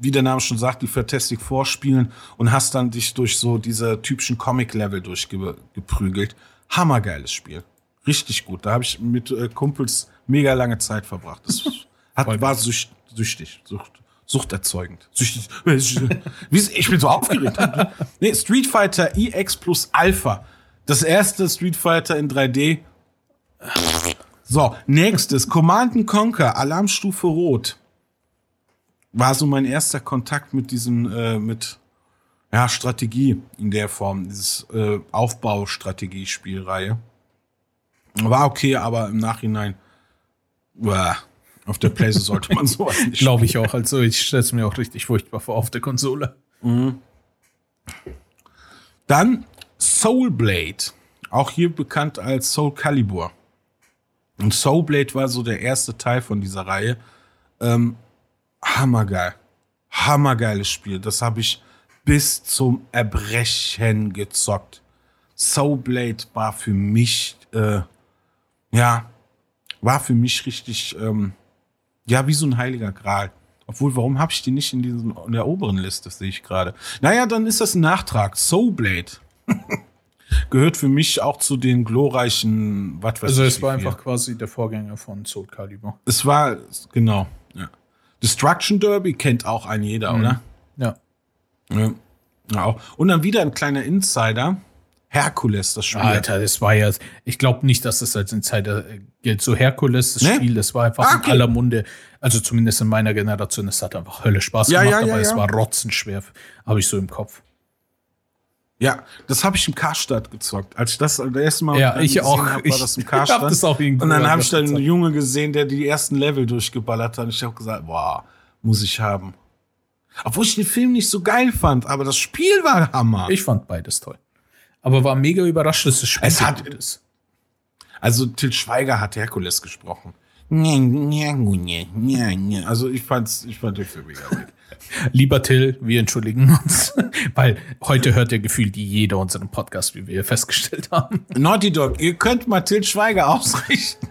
wie der Name schon sagt, die Fantastic Four spielen und hast dann dich durch so diese typischen Comic-Level durchgeprügelt. Hammergeiles Spiel. Richtig gut. Da habe ich mit äh, Kumpels mega lange Zeit verbracht. Das hat, war sücht, süchtig. Sucht, suchterzeugend. Süchtig. Ich bin so aufgeregt. nee, Street Fighter EX plus Alpha. Das erste Street Fighter in 3D. So, nächstes. Command Conquer, Alarmstufe Rot. War so mein erster Kontakt mit diesem, äh, mit, ja, Strategie in der Form. Dieses äh, Aufbaustrategiespielreihe. War okay, aber im Nachhinein, uah, auf der Playstation sollte man sowas nicht Glaube ich auch. Also ich stelle es mir auch richtig furchtbar vor auf der Konsole. Dann Soul Blade, auch hier bekannt als Soul Calibur. Und Soul Blade war so der erste Teil von dieser Reihe. Ähm, hammergeil. Hammergeiles Spiel. Das habe ich bis zum Erbrechen gezockt. Soul Blade war für mich, äh, ja, war für mich richtig, ähm, ja, wie so ein heiliger Gral. Obwohl, warum habe ich die nicht in, diesen, in der oberen Liste, sehe ich gerade. Naja, dann ist das ein Nachtrag. Soulblade. Gehört für mich auch zu den glorreichen, was weiß Also es war einfach quasi der Vorgänger von Soul Calibur. Es war, genau, ja. Destruction Derby kennt auch ein jeder, oder? Ja. Ja. ja. Auch. Und dann wieder ein kleiner Insider. Herkules, das Spiel. Alter, das war ja, ich glaube nicht, dass das als Insider äh, gilt. So Herkules, das Ne? Spiel, das war einfach Ah, in okay. aller Munde. Also zumindest in meiner Generation, es hat einfach Hölle Spaß Ja, gemacht, ja, ja, aber es war rotzenschwer, habe ich so im Kopf. Ja, das habe ich im Karstadt gezockt. Als ich das das erste Mal Ja, ich auch. Hab, war Ich- das im ich hab Karstadt. das auch irgendwo Und dann habe ich dann einen. Junge gesehen, der die ersten Level durchgeballert hat. Und ich habe gesagt, boah, muss ich haben. Obwohl ich den Film nicht so geil fand, aber das Spiel war Hammer. Ich fand beides toll. Aber war mega überrascht, dass das Spiel Es hat- ist. Also Til Schweiger hat Herkules gesprochen. Also ich fand's, ich fand den Film mega gut. Lieber Till, wir entschuldigen uns, weil heute hört ja gefühlt jeder unseren Podcast, wie wir festgestellt haben. Naughty Dog, ihr könnt mal Til Schweiger ausrichten.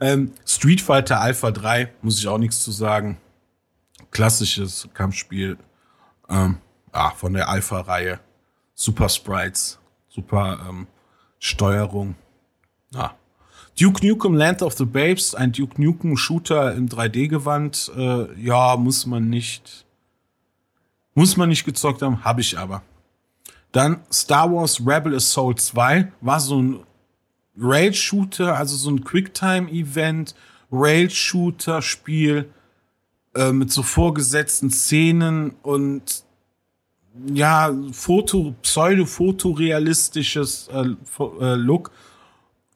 ähm, Street Fighter Alpha 3, muss ich auch nichts zu sagen. Klassisches Kampfspiel ähm, ah, von der Alpha-Reihe. Super Sprites, super ähm, Steuerung. Ah. Duke Nukem Land of the Babes, ein Duke Nukem Shooter im 3D-Gewand. Äh, ja, muss man nicht. Muss man nicht gezockt haben, habe ich aber. Dann Star Wars Rebel Assault 2 war so ein Rail-Shooter, also so ein Quicktime-Event, Rail-Shooter-Spiel äh, mit so vorgesetzten Szenen und ja, Foto, pseudo-fotorealistisches äh, äh, Look.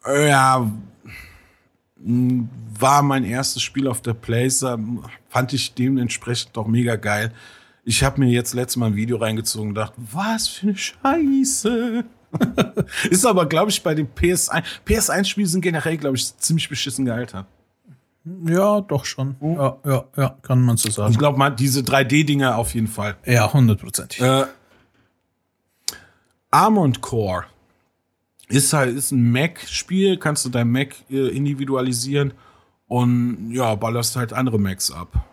Ja, m, war mein erstes Spiel auf der Playsee, fand ich dementsprechend auch mega geil. Ich habe mir jetzt letztes Mal ein Video reingezogen und gedacht, was für eine Scheiße. Ist aber, glaube ich, bei den PS1. PS1-Spiele sind generell, glaube ich, ziemlich beschissen gealtert. Ja, doch schon. Ja, ja, ja, kann man so Ich sagen. glaube mal, diese 3D-Dinger auf jeden Fall. Ja, hundertprozentig. Äh, Armond Core ist halt ist ein Mac-Spiel, kannst du dein Mac äh, individualisieren und ja, ballerst halt andere Macs ab.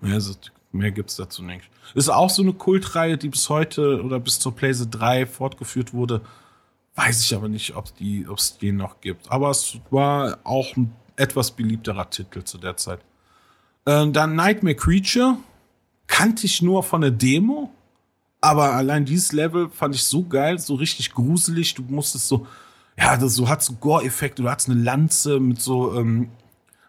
Mehr, ist- mehr gibt's dazu nicht. Ist auch so eine Kultreihe, die bis heute oder bis zur PlayStation 3 fortgeführt wurde. Weiß ich aber nicht, ob die, ob es den noch gibt. Aber es war auch ein etwas beliebterer Titel zu der Zeit. Äh, dann Nightmare Creature kannte ich nur von der Demo. Aber allein dieses Level fand ich so geil, so richtig gruselig. Du musstest so, ja, das so hat so Gore-Effekte. Du hattest eine Lanze mit so, ähm,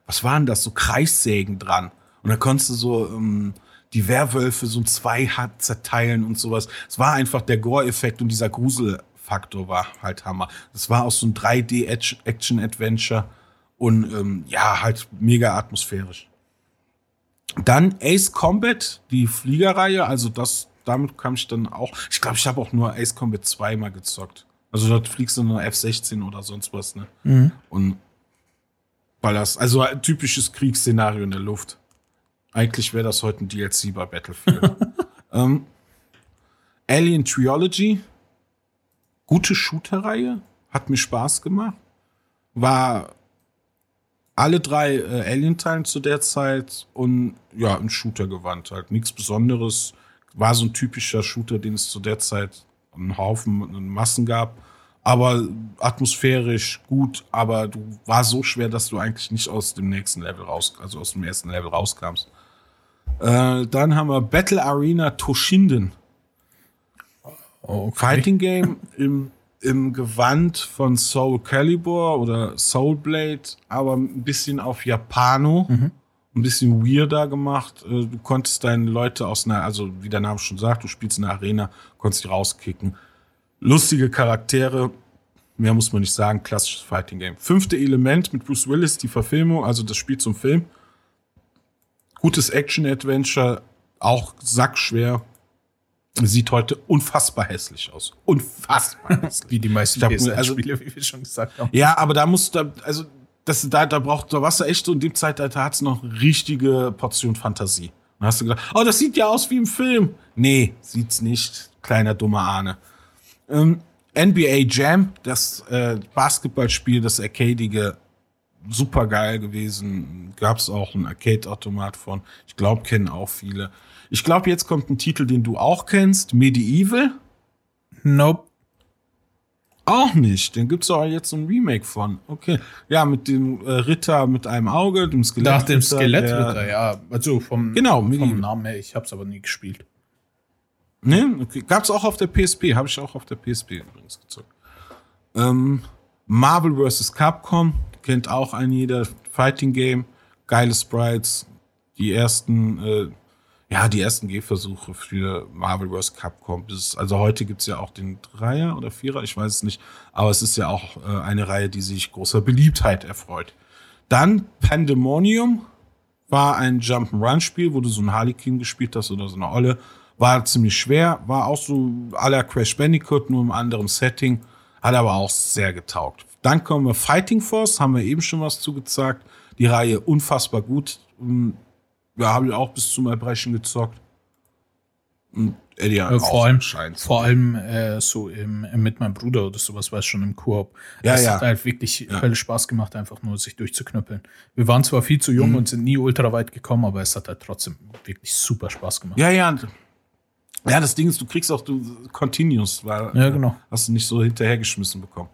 was waren das? So Kreissägen dran. Und da konntest du so ähm, die Werwölfe so zwei hat zerteilen und sowas. Es war einfach der Gore-Effekt und dieser Gruselfaktor war halt Hammer. Das war auch so ein 3D-Action-Adventure und ähm, ja, halt mega atmosphärisch. Dann Ace Combat, die Fliegerreihe, also das, damit kam ich dann auch. Ich glaube, ich habe auch nur Ace Combat 2 mal gezockt. Also dort fliegst du nur F-16 oder sonst was, ne? Und ballerst. Also ein typisches Kriegsszenario in der Luft. Eigentlich wäre das heute ein DLC bei Battlefield. ähm, Alien Trilogy, gute Shooter-Reihe, hat mir Spaß gemacht. War alle drei äh, Alien-Teilen zu der Zeit und ja, ein Shooter gewandt halt. Nichts Besonderes. War so ein typischer Shooter, den es zu der Zeit einen Haufen, in Massen gab. Aber atmosphärisch gut, aber du war so schwer, dass du eigentlich nicht aus dem nächsten Level raus, also aus dem ersten Level rauskamst. Äh, dann haben wir Battle Arena Toshinden. Okay. Fighting Game im, im Gewand von Soul Calibur oder Soul Blade, aber ein bisschen auf Japano, ein bisschen weirder gemacht. Äh, Du konntest deine Leute aus einer, also wie der Name schon sagt, du spielst in einer Arena, konntest die rauskicken. Lustige Charaktere, mehr muss man nicht sagen, klassisches Fighting Game. Fünfte Element mit Bruce Willis, die Verfilmung, also das Spiel zum Film. Gutes Action-Adventure, auch sackschwer. Sieht heute unfassbar hässlich aus. Unfassbar hässlich. Wie die meisten hab also- PS1-Spiele, wie wir schon gesagt haben. Ja, aber da musst du, da- also das, da, da braucht, da warst du echt so in dem Zeitalter hat's noch richtige Portion Fantasie. Dann hast du gedacht, oh, das sieht ja aus wie im Film. Nee, sieht's nicht, kleiner dummer Ahne. Ähm, NBA Jam, das äh, Basketballspiel, das arcadige, super geil gewesen. Gab's auch ein Arcade-Automat von. Ich glaube, kennen auch viele. Ich glaube, jetzt kommt ein Titel, den du auch kennst, Medieval. Nope. Auch nicht. Den gibt's auch jetzt so ein Remake von. Okay. Ja, mit dem äh, Ritter mit einem Auge, dem Skelett. Nach dem Skelettritter, ja. Also vom, Genau, vom Namen her. Ich hab's aber nie gespielt. Ne? Okay. Gab's auch auf der PSP. Habe ich auch auf der PSP übrigens gezockt. Ähm, Marvel vs. Capcom. Kennt auch ein jeder Fighting Game. Geile Sprites. Die ersten, äh, ja, die ersten Gehversuche für Marvel vs. Capcom. Bis, also heute gibt's ja auch den Dreier oder Vierer, ich weiß es nicht. Aber es ist ja auch äh, eine Reihe, die sich großer Beliebtheit erfreut. Dann Pandemonium war ein Jump'n'Run-Spiel, wo du so einen Harlequin gespielt hast oder so eine Olle. War ziemlich schwer, war auch so la Crash Bandicoot, nur im anderen Setting. Hat aber auch sehr getaugt. Dann kommen wir Fighting Force, haben wir eben schon was zugezeigt. Die Reihe unfassbar gut. Ja, habe ich auch bis zum Erbrechen gezockt. Und Eddie hat Äh, auch vor allem, scheint. vor allem äh, so im, mit meinem Bruder oder sowas war es schon im Koop. Ja, das ja. hat halt wirklich höllisch Spaß gemacht, einfach nur sich durchzuknüppeln. Wir waren zwar viel zu Mhm. jung und sind nie ultra weit gekommen, aber es hat halt trotzdem wirklich super Spaß gemacht. Ja, ja. Ja, das Ding ist, du kriegst auch du Continuous, weil Ja, genau. hast du nicht so hinterhergeschmissen bekommen.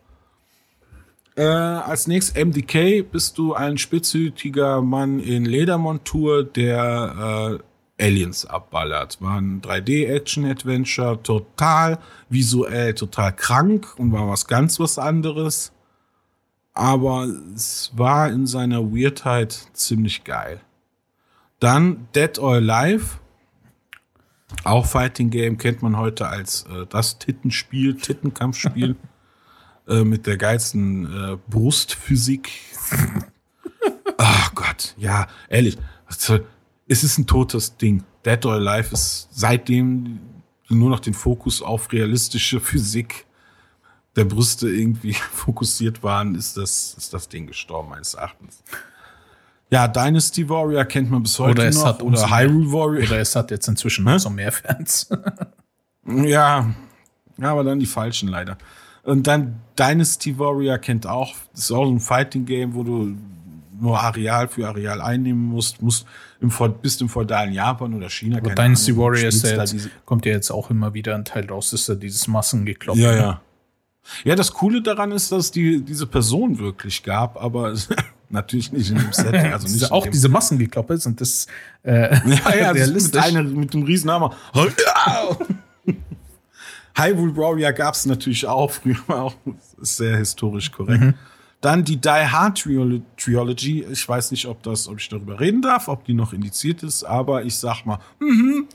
Äh, als nächstes MDK bist du ein spitzhütiger Mann in Ledermontur, der äh, Aliens abballert. War ein 3D-Action-Adventure, total visuell, total krank und war was ganz was anderes. Aber es war in seiner Weirdheit ziemlich geil. Dann Dead or Alive. Auch Fighting Game kennt man heute als äh, das Tittenspiel, Tittenkampfspiel. äh, mit der geilsten äh, Brustphysik. Ach Gott, ja, ehrlich. Es ist ein totes Ding. Dead or Alive ist seitdem nur noch den Fokus auf realistische Physik der Brüste irgendwie fokussiert waren, ist das, ist das Ding gestorben, meines Erachtens. Ja, Dynasty Warrior kennt man bis heute Oder es noch. hat oder Hyrule Warrior. Oder es hat jetzt inzwischen noch so mehr Fans. Ja, ja, aber dann die falschen leider. Und dann Dynasty Warrior kennt auch, das ist auch ein Fighting Game, wo du nur Areal für Areal einnehmen musst, musst im, bist im feudalen Japan oder China. Aber Dynasty Ahnung, Warrior ist ja jetzt, kommt ja jetzt auch immer wieder ein Teil raus, ist ja dieses Massengeklopft. Ja, ne? ja. Ja, das Coole daran ist, dass es die, diese Person wirklich gab, aber natürlich nicht in dem Setting. Also nicht auch diese Massengekloppe sind das äh, Ja, ja, das ist mit, realistisch. einer, mit dem Riesenhammer. Hyrule Warrior gab es natürlich auch früher, auch ist sehr historisch korrekt. Mhm. Dann die Die Hard Trilogy. Ich weiß nicht, ob das, ob ich darüber reden darf, ob die noch indiziert ist, aber ich sag mal, mhm.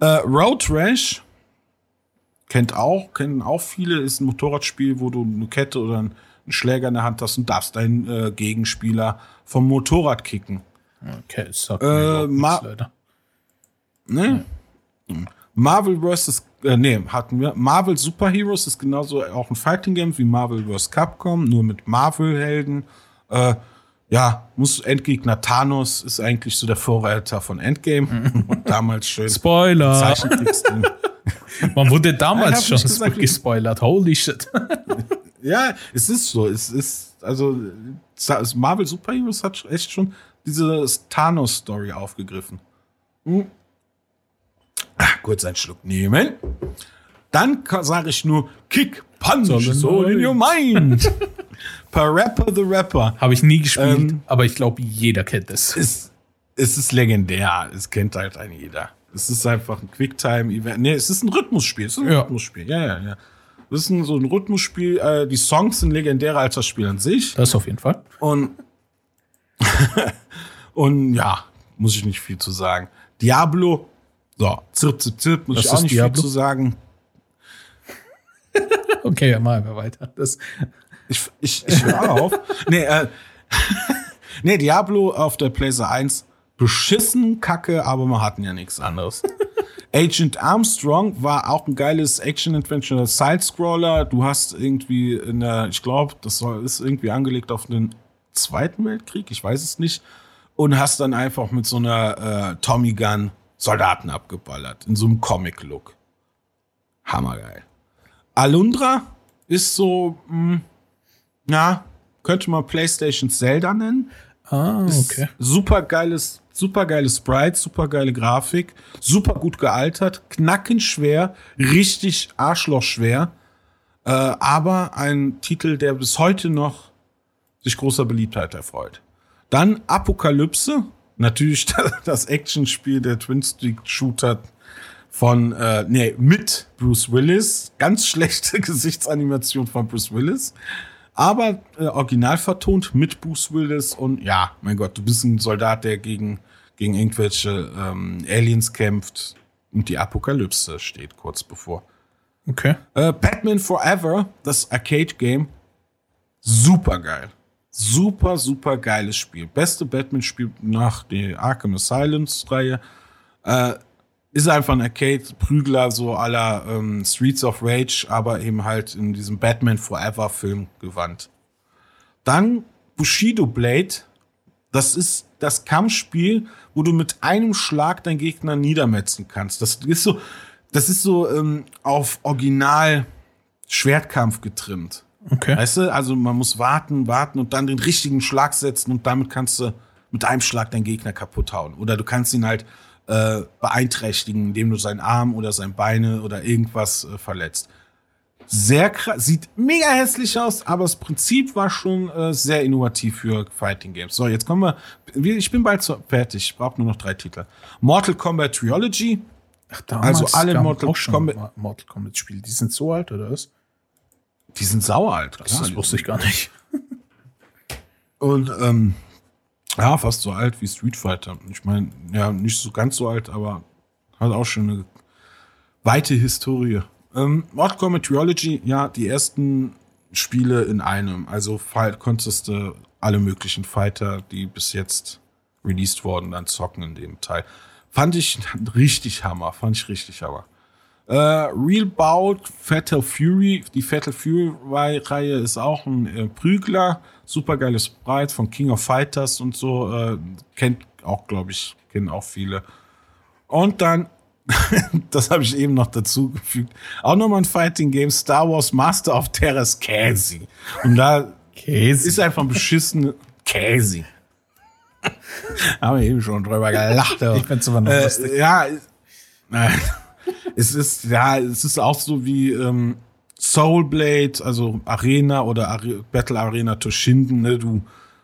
äh, Road Rash kennt auch, kennen auch viele, ist ein Motorradspiel, wo du eine Kette oder einen Schläger in der Hand hast und darfst deinen äh, Gegenspieler vom Motorrad kicken. Okay, das sagt Äh, mir nichts, leider. Ne? Marvel vs. Äh, nee, hatten wir. Marvel Super Heroes ist genauso auch ein Fighting Game wie Marvel vs. Capcom, nur mit Marvel-Helden. Äh, ja, muss Endgegner Thanos ist eigentlich so der Vorreiter von Endgame. Und damals schön Spoiler! Man wurde damals schon gesagt, gespoilert. Holy shit. ja, es ist so. Es ist, also, Marvel Super Heroes hat echt schon diese Thanos-Story aufgegriffen. Hm. Ah, kurz einen Schluck nehmen. Dann sage ich nur Kick, Punch, Soul in your mind. per Rapper the Rapper. Habe ich nie gespielt, Ähm, aber ich glaube, jeder kennt es. Es, es ist legendär. Es kennt halt ein jeder. Es ist einfach ein Quicktime-Event. Nee, es ist ein Rhythmusspiel. Es ist ein Ja. Rhythmusspiel. Ja, ja, ja. Es ist ein, so ein Rhythmusspiel. Äh, die Songs sind legendärer als das Spiel an sich. Das auf jeden Fall. Und, und ja, muss ich nicht viel zu sagen. Diablo, so, zirp, zirp, zirp, muss Was ich auch nicht Diablo? viel zu sagen. Okay, machen wir weiter. Das, Ich, ich, ich höre auf. Nee, äh, nee, Diablo auf der PlayStation 1, beschissen, kacke, aber wir hatten ja nichts anderes. Agent Armstrong war auch ein geiles Action-Adventure, Side-Scroller. Du hast irgendwie in der, ich glaube, das ist irgendwie angelegt auf den Zweiten Weltkrieg, ich weiß es nicht. Und hast dann einfach mit so einer äh, Tommy Gun Soldaten abgeballert, in so einem Comic-Look. Hammergeil. Alundra ist so, mh, ja, könnte man PlayStation Zelda nennen. ah, okay. Super geiles, super geiles Sprite, super geile Grafik, super gut gealtert, knackenschwer, richtig arschlochschwer, äh, aber ein Titel, der bis heute noch sich großer Beliebtheit erfreut. Dann Apokalypse, natürlich das Actionspiel der Twin-Stick-Shooter von, äh, nee, mit Bruce Willis. Ganz schlechte Gesichtsanimation von Bruce Willis. Aber äh, original vertont mit Bruce Willis und ja, mein Gott, du bist ein Soldat, der gegen, gegen irgendwelche ähm, Aliens kämpft und die Apokalypse steht kurz bevor. Okay. Äh, Batman Forever, das Arcade-Game, super geil. Super, super geiles Spiel. Beste Batman-Spiel nach der Arkham Asylum-Reihe. Äh, ist einfach ein Arcade-Prügler, so aller ähm, Streets of Rage, aber eben halt in diesem Batman Forever-Film gewandt. Dann Bushido Blade. Das ist das Kampfspiel, wo du mit einem Schlag deinen Gegner niedermetzen kannst. Das ist so, das ist so ähm, auf Original Schwertkampf getrimmt. Okay. Weißt du, also man muss warten, warten und dann den richtigen Schlag setzen und damit kannst du mit einem Schlag deinen Gegner kaputt hauen. Oder du kannst ihn halt äh, beeinträchtigen, indem du seinen Arm oder sein Beine oder irgendwas äh, verletzt. Sehr krass, sieht mega hässlich aus, aber das Prinzip war schon äh, sehr innovativ für Fighting Games. So, jetzt kommen wir, ich bin bald so, fertig, ich brauche nur noch drei Titel. Mortal Kombat Trilogy, Ach, Also alle Mortal auch schon Kombat- Mortal Kombat Spiele. Die sind so alt, oder was? Die sind saualt. Das, das wusste ich gar nicht. Und ähm, ja, fast so alt wie Street Fighter. Ich meine, ja, nicht so ganz so alt, aber hat auch schon eine weite Historie. Ähm, Mortal Kombat Trilogy, ja, die ersten Spiele in einem. Also Fight, konntest du alle möglichen Fighter, die bis jetzt released wurden, dann zocken in dem Teil. Fand ich richtig Hammer, fand ich richtig Hammer. Äh, Real Bout, Fatal Fury, die Fatal Fury-Reihe ist auch ein äh, Prügler, supergeiles Sprite von King of Fighters und so, äh, kennt auch, glaube ich, kennen auch viele. Und dann, das habe ich eben noch dazu gefügt, auch nochmal ein Fighting Game, Star Wars Master of Terrace Casey. Und da Käse. ist einfach ein beschissen Casey. Haben wir eben schon drüber gelacht. ich aber noch äh, lustig. Ja, nein. Es ist, ja, es ist auch so wie ähm, Soulblade, also Arena oder Are Battle Arena Toshinden, ne? Du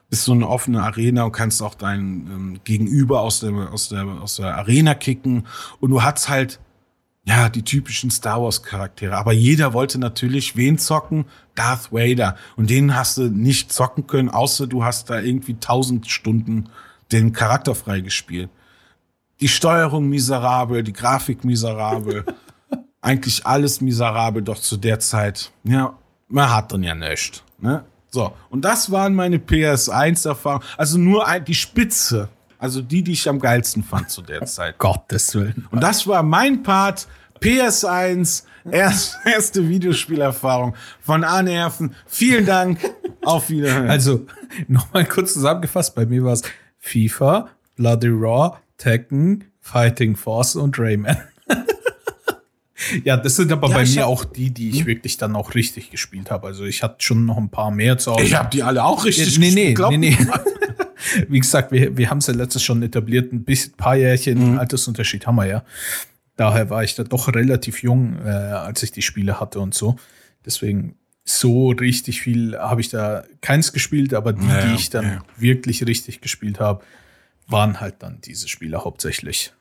bist so eine offene Arena und kannst auch dein ähm, Gegenüber aus der, aus, der, aus der Arena kicken. Und du hast halt, ja, die typischen Star Wars Charaktere. Aber jeder wollte natürlich wen zocken? Darth Vader. Und den hast du nicht zocken können, außer du hast da irgendwie tausend Stunden den Charakter freigespielt. Die Steuerung miserabel, die Grafik miserabel. Eigentlich alles miserabel, doch zu der Zeit, ja, man hat dann ja nichts. Ne? So, und das waren meine PS1-Erfahrungen. Also nur die Spitze. Also die, die ich am geilsten fand zu der Zeit. Gottes Willen. Und das war mein Part. PS1, erst, erste Videospielerfahrung von Anerven. Vielen Dank. Auf Wiederhören. Also, nochmal kurz zusammengefasst, bei mir war es FIFA, Bloody Raw, Tekken, Fighting Force und Rayman. ja, das sind aber Ja, bei mir auch die, die ich wirklich dann auch richtig gespielt habe. Also ich hatte schon noch ein paar mehr zu Hause. ich habe die alle auch richtig nee, nee, gespielt, nee, glaub nee. Wie gesagt, wir, wir haben es ja letztes schon etabliert, ein bisschen, paar Jährchen Mhm. Altersunterschied haben wir ja. Daher war ich da doch relativ jung, äh, als ich die Spiele hatte und so. Deswegen so richtig viel habe ich da keins gespielt, aber die, Ja, die ich dann ja. wirklich richtig gespielt habe, waren halt dann diese Spiele hauptsächlich.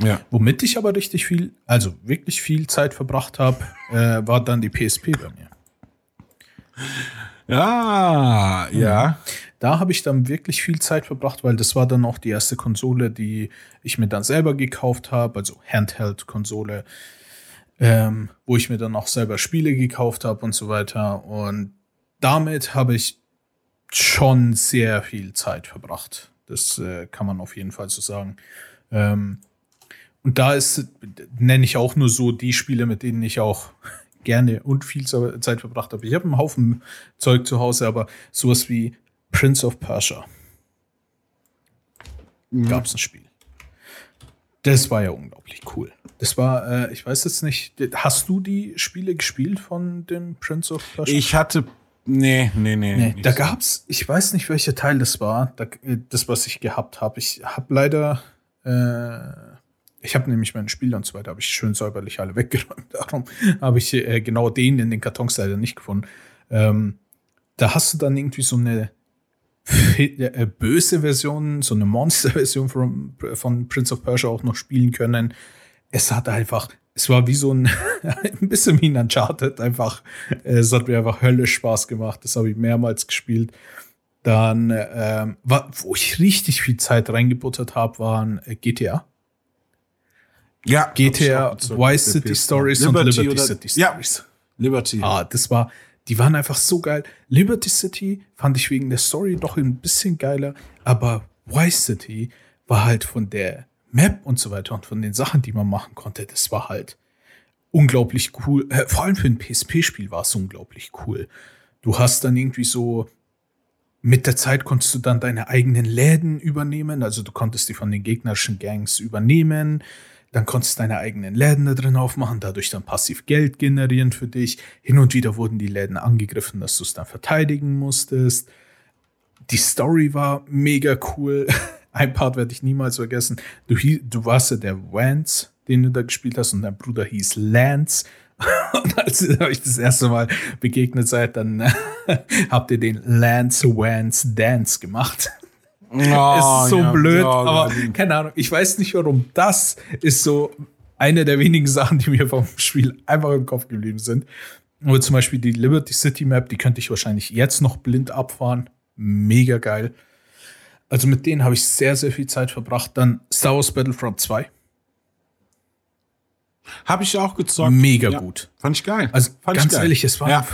Ja. Womit ich aber richtig viel, also wirklich viel Zeit verbracht habe, äh, war dann die PSP bei mir. Ja, ja. Da habe ich dann wirklich viel Zeit verbracht, weil das war dann auch die erste Konsole, die ich mir dann selber gekauft habe, also Handheld-Konsole, ähm, wo ich mir dann auch selber Spiele gekauft habe und so weiter. Und damit habe ich schon sehr viel Zeit verbracht. Das äh, kann man auf jeden Fall so sagen. Ähm, und da ist, nenne ich auch nur so die Spiele, mit denen ich auch gerne und viel Zeit verbracht habe. Ich habe einen Haufen Zeug zu Hause, aber sowas wie Prince of Persia gab es ein Spiel. Das war ja unglaublich cool. Das war, äh, ich weiß jetzt nicht, hast du die Spiele gespielt von dem Prince of Persia? Ich hatte. Nee, nee, nee. Nee, da so. gab's, ich weiß nicht, welcher Teil das war, äh, das, was ich gehabt habe. Ich habe leider, äh, ich habe nämlich meine Spiele und so weiter, habe ich schön säuberlich alle weggeräumt. Darum habe ich äh, genau den in den Kartons leider nicht gefunden. Ähm, da hast du dann irgendwie so eine äh, böse Version, so eine Monster-Version von, von Prince of Persia auch noch spielen können. Es hat einfach, es war wie so ein, ein bisschen wie ein Uncharted, einfach, äh, es hat mir einfach höllisch Spaß gemacht. Das habe ich mehrmals gespielt. Dann, ähm, wo ich richtig viel Zeit reingebuttert habe, waren äh, GTA. Ja, GTA, Vice. City Stories und Liberty Liberty oder- City Ja. Stories. Liberty. Ah, das war, die waren einfach so geil. Liberty City fand ich wegen der Story doch ein bisschen geiler, aber Vice City war halt von der Map und so weiter und von den Sachen, die man machen konnte, das war halt unglaublich cool. Äh, vor allem für ein PSP-Spiel war es unglaublich cool. Du hast dann irgendwie so, mit der Zeit konntest du dann deine eigenen Läden übernehmen, also du konntest die von den gegnerischen Gangs übernehmen. Dann konntest du deine eigenen Läden da drin aufmachen, dadurch dann passiv Geld generieren für dich. Hin und wieder wurden die Läden angegriffen, dass du es dann verteidigen musstest. Die Story war mega cool. Ein Part werde ich niemals vergessen. Du, du warst ja der Vance, den du da gespielt hast, und dein Bruder hieß Lance. Und als ihr euch das erste Mal begegnet seid, dann habt ihr den Lance Vance Dance gemacht Oh, ist so ja, blöd, ja, aber ja. keine Ahnung. Ich weiß nicht warum. Das ist so eine der wenigen Sachen, die mir vom Spiel einfach im Kopf geblieben sind. Aber zum Beispiel die Liberty City Map, die könnte ich wahrscheinlich jetzt noch blind abfahren. Mega geil. Also mit denen habe ich sehr, sehr viel Zeit verbracht. Dann Star Wars Battlefront 2. Habe ich auch gezockt. Mega Ja. gut. Fand ich geil. Also Fand ich ganz geil. ehrlich, es war, Ja.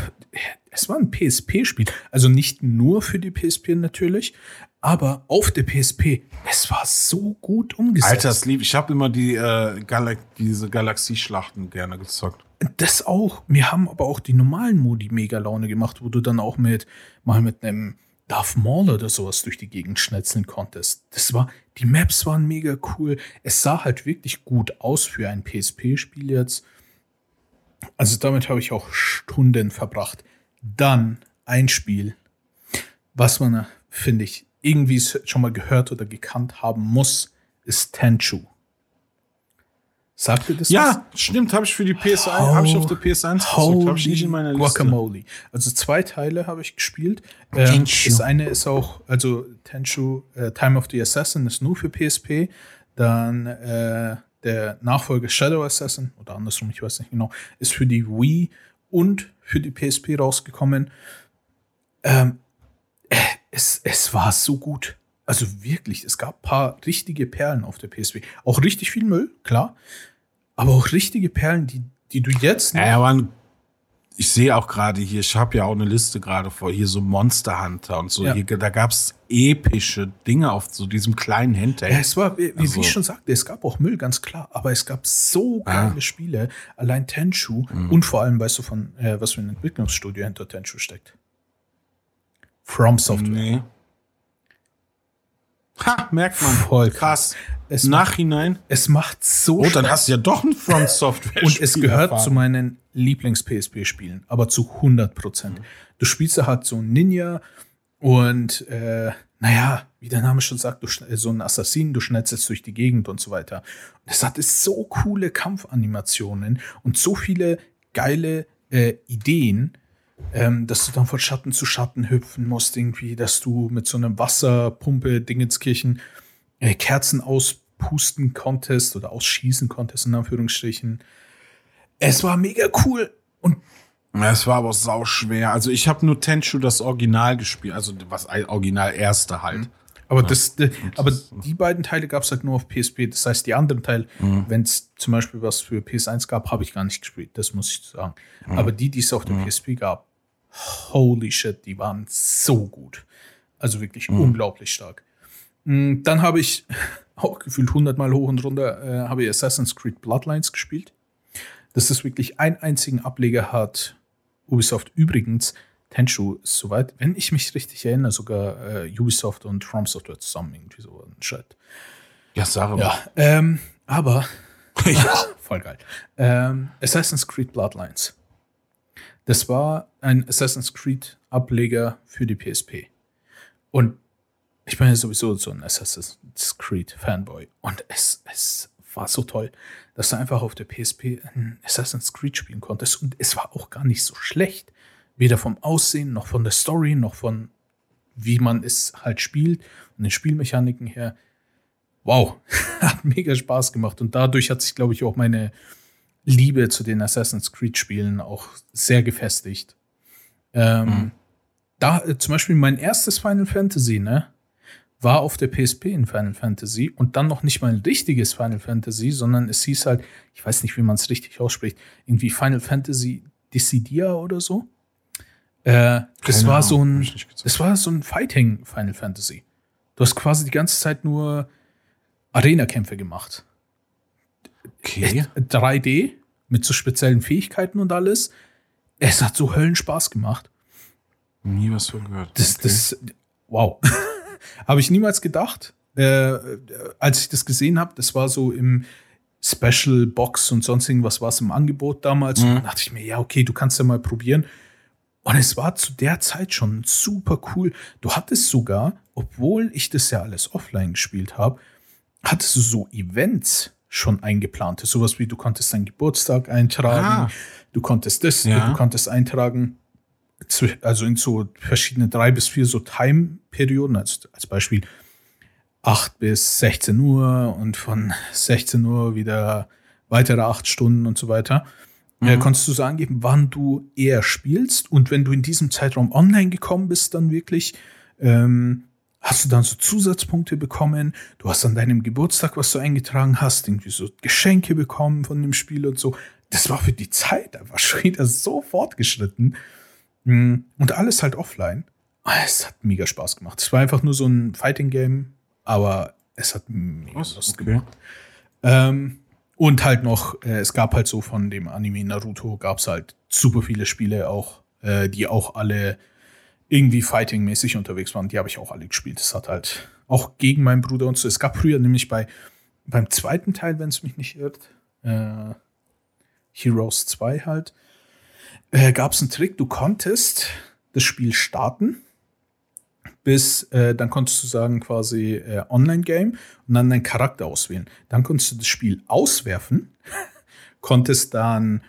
es war ein PSP-Spiel. Also nicht nur für die PSP natürlich, aber auf der PSP. Es war so gut umgesetzt. Alters lieb, ich habe immer die äh, Gal diese Galaxieschlachten gerne gezockt. Das auch. Wir haben aber auch die normalen Modi mega Laune gemacht, wo du dann auch mit mal mit einem Darth Maul oder sowas durch die Gegend schnetzeln konntest. Das war, die Maps waren mega cool. Es sah halt wirklich gut aus für ein PSP-Spiel jetzt. Also damit habe ich auch Stunden verbracht. Dann ein Spiel, was man, finde ich, irgendwie schon mal gehört oder gekannt haben muss, ist Tenchu. Sagt ihr das? Ja, was? stimmt, habe ich für die PS1, habe ich auf der PS1 gesucht, habe ich nicht in meiner Liste. Guacamole. Also zwei Teile habe ich gespielt. Ähm, das eine ist auch, also Tenchu, äh, Time of the Assassin ist nur für PSP. Dann äh, der Nachfolger Shadow Assassin, oder andersrum, ich weiß nicht genau, ist für die Wii und für die PSP rausgekommen. Ähm, äh, es, es war so gut. Also wirklich, es gab ein paar richtige Perlen auf der PSP. Auch richtig viel Müll, klar. Aber auch richtige Perlen, die, die du jetzt. Ja, aber ich sehe auch gerade hier, ich habe ja auch eine Liste gerade vor, hier so Monster Hunter und so. Ja. Hier, da gab es epische Dinge auf so diesem kleinen Handheld. Ja, es war, wie, also, wie, ich schon sagte, es gab auch Müll, ganz klar. Aber es gab so geile ah. Spiele. Allein Tenchu mhm. und vor allem, weißt du, von äh, was für ein Entwicklungsstudio hinter Tenchu steckt. From Software. Nee. Ha, merkt man. Voll krass. Es Nachhinein. Macht, es macht so. Oh, dann hast du ja doch ein From Software. Und es gehört erfahren. zu meinen Lieblings-PSP-Spielen, aber zu 100 Prozent. Mhm. Du spielst ja halt so ein Ninja und, äh, naja, wie der Name schon sagt, du, so ein Assassin, du schnetzelst durch die Gegend und so weiter. Und es hatte so coole Kampfanimationen und so viele geile äh, Ideen, ähm, dass du dann von Schatten zu Schatten hüpfen musst, irgendwie, dass du mit so einer Wasserpumpe Dingenskirchen äh, Kerzen auspusten konntest oder ausschießen konntest, in Anführungsstrichen. Es war mega cool und es war aber sau schwer. Also ich habe nur Tenchu das Original gespielt, also was Original erste halt. Mhm. Aber, ja. das, das, aber die beiden Teile gab es halt nur auf PSP. Das heißt, die anderen Teile, mhm. wenn es zum Beispiel was für PS1 gab, habe ich gar nicht gespielt. Das muss ich sagen. Mhm. Aber die, die es auf der mhm. PSP gab, holy shit, die waren so gut. Also wirklich mhm. unglaublich stark. Mm, dann habe ich auch gefühlt hundertmal hoch und runter, äh, habe ich Assassin's Creed Bloodlines gespielt. Dass es wirklich einen einzigen Ableger hat. Ubisoft übrigens, Tenchu ist soweit, wenn ich mich richtig erinnere, sogar äh, Ubisoft und From Software zusammen irgendwie so ein Shit. Ja, sag mal. Ja, ähm, aber ja, voll geil. Ähm, Assassin's Creed Bloodlines das war ein Assassin's Creed Ableger für die PSP. Und ich bin ja sowieso so ein Assassin's Creed Fanboy. Und es, es war so toll, dass du einfach auf der PSP ein Assassin's Creed spielen konntest. Und es war auch gar nicht so schlecht. Weder vom Aussehen, noch von der Story, noch von wie man es halt spielt und den Spielmechaniken her. Wow, hat mega Spaß gemacht. Und dadurch hat sich, glaube ich, auch meine Liebe zu den Assassin's Creed-Spielen auch sehr gefestigt. Ähm, mhm. Da äh, zum Beispiel mein erstes Final Fantasy, ne, war auf der PSP in Final Fantasy und dann noch nicht mal ein richtiges Final Fantasy, sondern es hieß halt, ich weiß nicht, wie man es richtig ausspricht, irgendwie Final Fantasy Dissidia oder so. Äh, das war so ein, das war so ein Fighting Final Fantasy. Du hast quasi die ganze Zeit nur Arena-Kämpfe gemacht. Okay. 3D mit so speziellen Fähigkeiten und alles. Es hat so Höllenspaß gemacht. Nie was von gehört. Das, okay. das, wow. habe ich niemals gedacht, äh, als ich das gesehen habe. Das war so im Special Box und sonst irgendwas war es im Angebot damals. Mhm. Und dachte ich mir, ja, okay, du kannst ja mal probieren. Und es war zu der Zeit schon super cool. Du hattest sogar, obwohl ich das ja alles offline gespielt habe, hattest du so Events schon eingeplant ist. Sowas wie du konntest deinen Geburtstag eintragen, ah. du konntest das, ja. du konntest eintragen, also in so verschiedene drei bis vier so Time-Perioden, als, als Beispiel 8 bis 16 Uhr und von 16 Uhr wieder weitere acht Stunden und so weiter. Mhm. Äh, konntest du so angeben, wann du eher spielst und wenn du in diesem Zeitraum online gekommen bist, dann wirklich ähm, hast du dann so Zusatzpunkte bekommen. Du hast an deinem Geburtstag, was du eingetragen hast, irgendwie so Geschenke bekommen von dem Spiel und so. Das war für die Zeit einfach schon wieder so fortgeschritten. Mm, Und alles halt offline. Ah, Es hat mega Spaß gemacht. Es war einfach nur so ein Fighting-Game, aber es hat mega Lust gemacht. Ähm, und halt noch, äh, es gab halt so von dem Anime Naruto, gab es halt super viele Spiele auch, äh, die auch alle irgendwie Fighting-mäßig unterwegs waren. Die habe ich auch alle gespielt. Das hat halt auch gegen meinen Bruder und so. Es gab früher nämlich bei beim zweiten Teil, wenn es mich nicht irrt, äh, Heroes 2 halt, äh, gab es einen Trick, du konntest das Spiel starten, bis äh, dann konntest du sagen quasi äh, Online-Game und dann deinen Charakter auswählen. Dann konntest du das Spiel auswerfen, konntest dann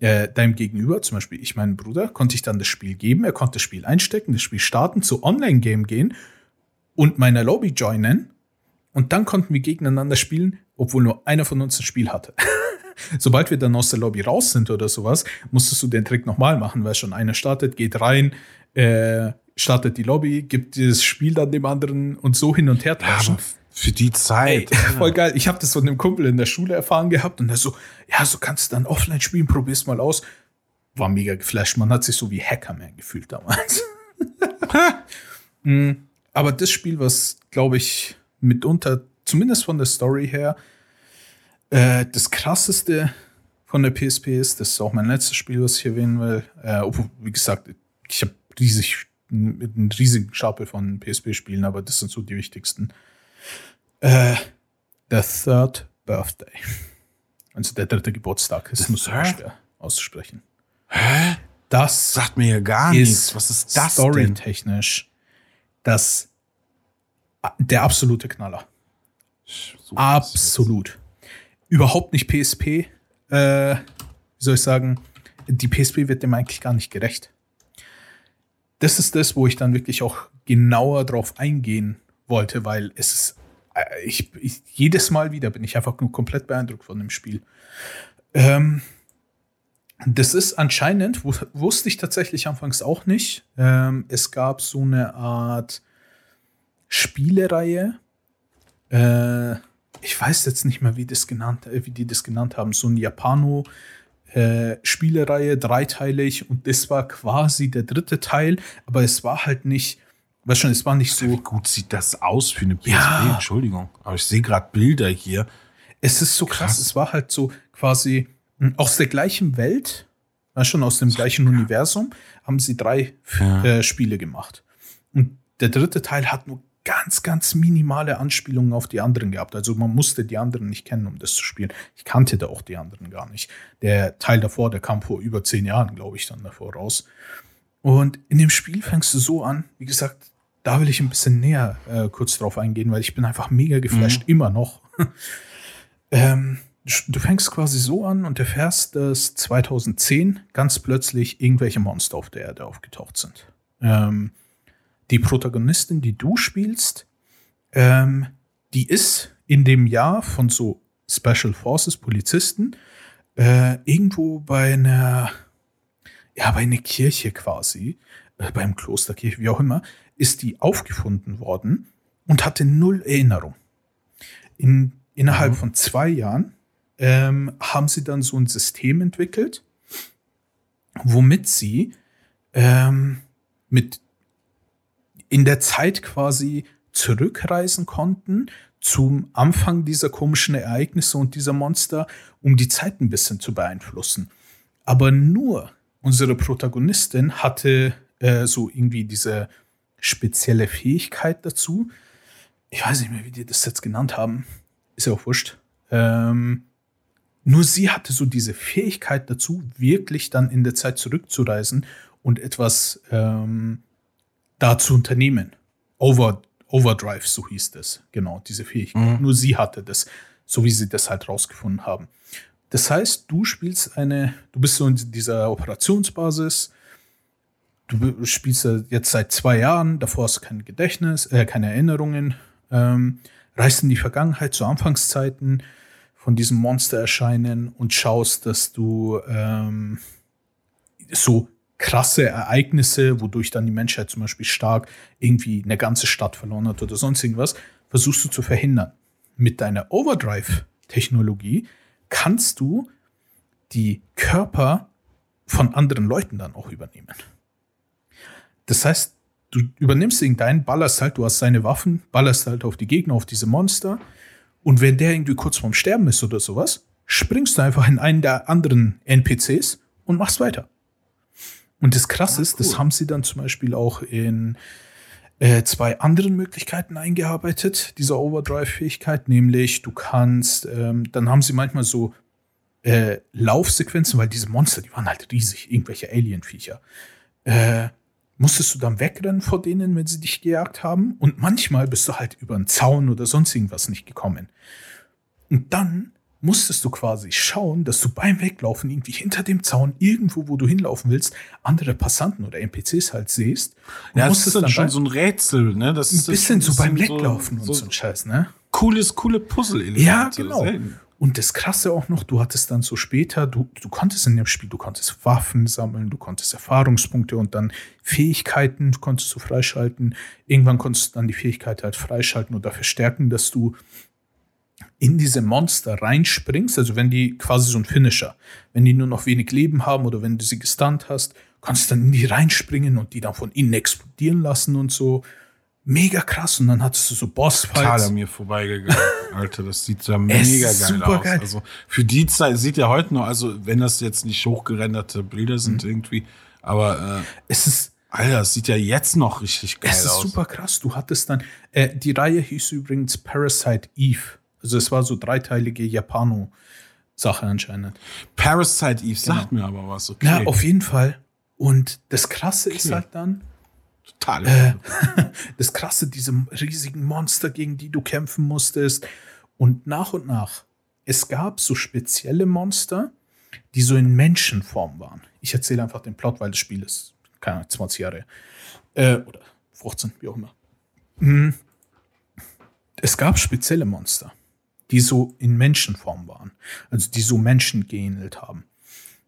äh, deinem Gegenüber, zum Beispiel ich meinen Bruder, konnte ich dann das Spiel geben, er konnte das Spiel einstecken, das Spiel starten, zu Online-Game gehen und meiner Lobby joinen und dann konnten wir gegeneinander spielen, obwohl nur einer von uns ein Spiel hatte. Sobald wir dann aus der Lobby raus sind oder sowas, musstest du den Trick nochmal machen, weil schon einer startet, geht rein, äh, startet die Lobby, gibt das Spiel dann dem anderen und so hin und her Ja, tauschen. aber für die Zeit. Ey, voll geil. Ich habe das von einem Kumpel in der Schule erfahren gehabt und er so, ja, so kannst du dann offline spielen, probier's mal aus. War mega geflasht. Man hat sich so wie Hackerman gefühlt damals. Mm, Aber das Spiel, was, glaube ich, mitunter, zumindest von der Story her, äh, das krasseste von der PSP ist, das ist auch mein letztes Spiel, was ich erwähnen will. Äh, obwohl, wie gesagt, ich habe riesig, einen riesigen Stapel von PSP-Spielen, aber das sind so die wichtigsten. Äh, The Third Birthday. Also der dritte Geburtstag. Das ist nur super schwer auszusprechen. Hä? Das Sagt mir ja gar nichts. Was ist das denn? storytechnisch das der absolute Knaller. Super. Absolut. Überhaupt nicht PSP. Äh, wie soll ich sagen? Die PSP wird dem eigentlich gar nicht gerecht. Das ist das, wo ich dann wirklich auch genauer drauf eingehen wollte, weil es ist, äh, ich, ich, jedes Mal wieder bin ich einfach nur komplett beeindruckt von dem Spiel. Ähm, das ist anscheinend, wu- wusste ich tatsächlich anfangs auch nicht. Ähm, es gab so eine Art Spielereihe. Äh, ich weiß jetzt nicht mehr, wie, das genannt, äh, wie die das genannt haben. So ein Japano. Äh, Spielereihe, dreiteilig, und das war quasi der dritte Teil, aber es war halt nicht, weißt schon, es war nicht Wie so, gut sieht das aus für eine PSP? Ja. Entschuldigung. Aber ich sehe gerade Bilder hier. es ist so krass, Krass. es war halt so quasi mh, aus der gleichen Welt, weißt schon, aus dem gleichen Universum, haben sie drei Ja. äh, Spiele gemacht. Und der dritte Teil hat nur ganz, ganz minimale Anspielungen auf die anderen gehabt. Also man musste die anderen nicht kennen, um das zu spielen. Ich kannte da auch die anderen gar nicht. Der Teil davor, der kam vor über zehn Jahren, glaube ich, dann davor raus. Und in dem Spiel fängst du so an, wie gesagt, da will ich ein bisschen näher äh, kurz drauf eingehen, weil ich bin einfach mega geflasht, immer noch. ähm, du fängst quasi so an und erfährst, dass 2010 ganz plötzlich irgendwelche Monster auf der Erde aufgetaucht sind. Ähm, die Protagonistin, die du spielst, ähm, die ist in dem Jahr von so Special Forces Polizisten äh, irgendwo bei einer, ja, bei einer Kirche quasi, äh, beim Klosterkirche, wie auch immer, ist die aufgefunden worden und hatte null Erinnerung. In, innerhalb von zwei Jahren ähm, haben sie dann so ein System entwickelt, womit sie ähm, mit in der Zeit quasi zurückreisen konnten zum Anfang dieser komischen Ereignisse und dieser Monster, um die Zeit ein bisschen zu beeinflussen. Aber nur unsere Protagonistin hatte äh, so irgendwie diese spezielle Fähigkeit dazu. Ich weiß nicht mehr, wie die das jetzt genannt haben. Ist ja auch wurscht. Ähm, nur sie hatte so diese Fähigkeit dazu, wirklich dann in der Zeit zurückzureisen und etwas ähm, da zu unternehmen. Over, Overdrive, so hieß das. Genau, diese Fähigkeit. Nur sie hatte das, so wie sie das halt rausgefunden haben. Das heißt, du spielst eine, du bist so in dieser Operationsbasis, du spielst jetzt seit zwei Jahren, davor hast du kein Gedächtnis, äh, keine Erinnerungen, ähm, reist in die Vergangenheit zu Anfangszeiten von diesem Monster erscheinen und schaust, dass du ähm, so krasse Ereignisse, wodurch dann die Menschheit zum Beispiel stark irgendwie eine ganze Stadt verloren hat oder sonst irgendwas, versuchst du zu verhindern. Mit deiner Overdrive-Technologie kannst du die Körper von anderen Leuten dann auch übernehmen. Das heißt, du übernimmst irgendeinen, ballerst halt, du hast seine Waffen, ballerst halt auf die Gegner, auf diese Monster. Und wenn der irgendwie kurz vorm Sterben ist oder sowas, springst du einfach in einen der anderen NPCs und machst weiter. Und das Krasse ist, das haben sie dann zum Beispiel auch in äh, zwei anderen Möglichkeiten eingearbeitet, dieser Overdrive-Fähigkeit, nämlich du kannst, ähm, dann haben sie manchmal so äh, Laufsequenzen, weil diese Monster, die waren halt riesig, irgendwelche Alien-Viecher. Äh, musstest du dann wegrennen vor denen, wenn sie dich gejagt haben. Und manchmal bist du halt über einen Zaun oder sonst irgendwas nicht gekommen. Und dann musstest du quasi schauen, dass du beim Weglaufen irgendwie hinter dem Zaun, irgendwo, wo du hinlaufen willst, andere Passanten oder NPCs halt siehst. Ja, das ist dann schon so ein Rätsel, ne? Das ist ein bisschen so beim Weglaufen so, und so ein Scheiß, ne? Cooles, coole Puzzle-Elemente. Ja, genau. Und das Krasse auch noch, du hattest dann so später, du, du konntest in dem Spiel, du konntest Waffen sammeln, du konntest Erfahrungspunkte und dann Fähigkeiten konntest du freischalten. Irgendwann konntest du dann die Fähigkeit halt freischalten oder verstärken, dass du in diese Monster reinspringst, also wenn die quasi so ein Finisher, wenn die nur noch wenig Leben haben oder wenn du sie gestunt hast, kannst du dann in die reinspringen und die dann von innen explodieren lassen und so mega krass. Und dann hattest du so Bossfights. Total an mir vorbeigegangen. Alter, das sieht ja mega geil aus. Geil. Also für die Zeit sieht ja heute noch, also wenn das jetzt nicht hochgerenderte Bilder sind mhm. irgendwie, aber äh, es ist Alter, das sieht ja jetzt noch richtig geil aus. Es ist aus. super krass. Du hattest dann, äh, die Reihe hieß übrigens Parasite Eve. Also es war so dreiteilige Japano-Sache anscheinend. Parasite Eve genau. sagt mir aber was, okay. Ja, auf jeden Fall. Und das Krasse okay. ist halt dann, Total. Äh, das Krasse, diese riesigen Monster, gegen die du kämpfen musstest. Und nach und nach, es gab so spezielle Monster, die so in Menschenform waren. Ich erzähle einfach den Plot, weil das Spiel ist, keine Ahnung, 20 Jahre. Äh, oder 15, wie auch immer. Hm. Es gab spezielle Monster, die so in Menschenform waren. Also die so Menschen geähnelt haben.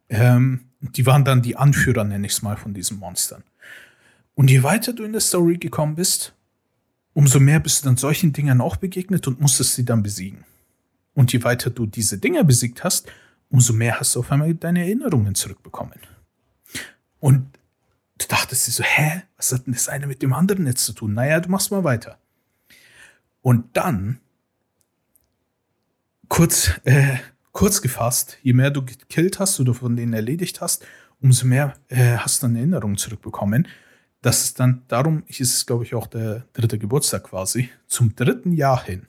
Ähm, die waren dann die Anführer, nenne ich es mal, von diesen Monstern. Und je weiter du in der Story gekommen bist, umso mehr bist du dann solchen Dingern auch begegnet und musstest sie dann besiegen. Und je weiter du diese Dinger besiegt hast, umso mehr hast du auf einmal deine Erinnerungen zurückbekommen. Und du dachtest dir so, hä, was hat denn das eine mit dem anderen jetzt zu tun? Naja, du machst mal weiter. Und dann, kurz, äh, kurz gefasst, je mehr du gekillt hast oder von denen erledigt hast, umso mehr äh, hast du dann Erinnerungen zurückbekommen dass es dann darum, ist es glaube ich auch der dritte Geburtstag quasi, zum dritten Jahr hin,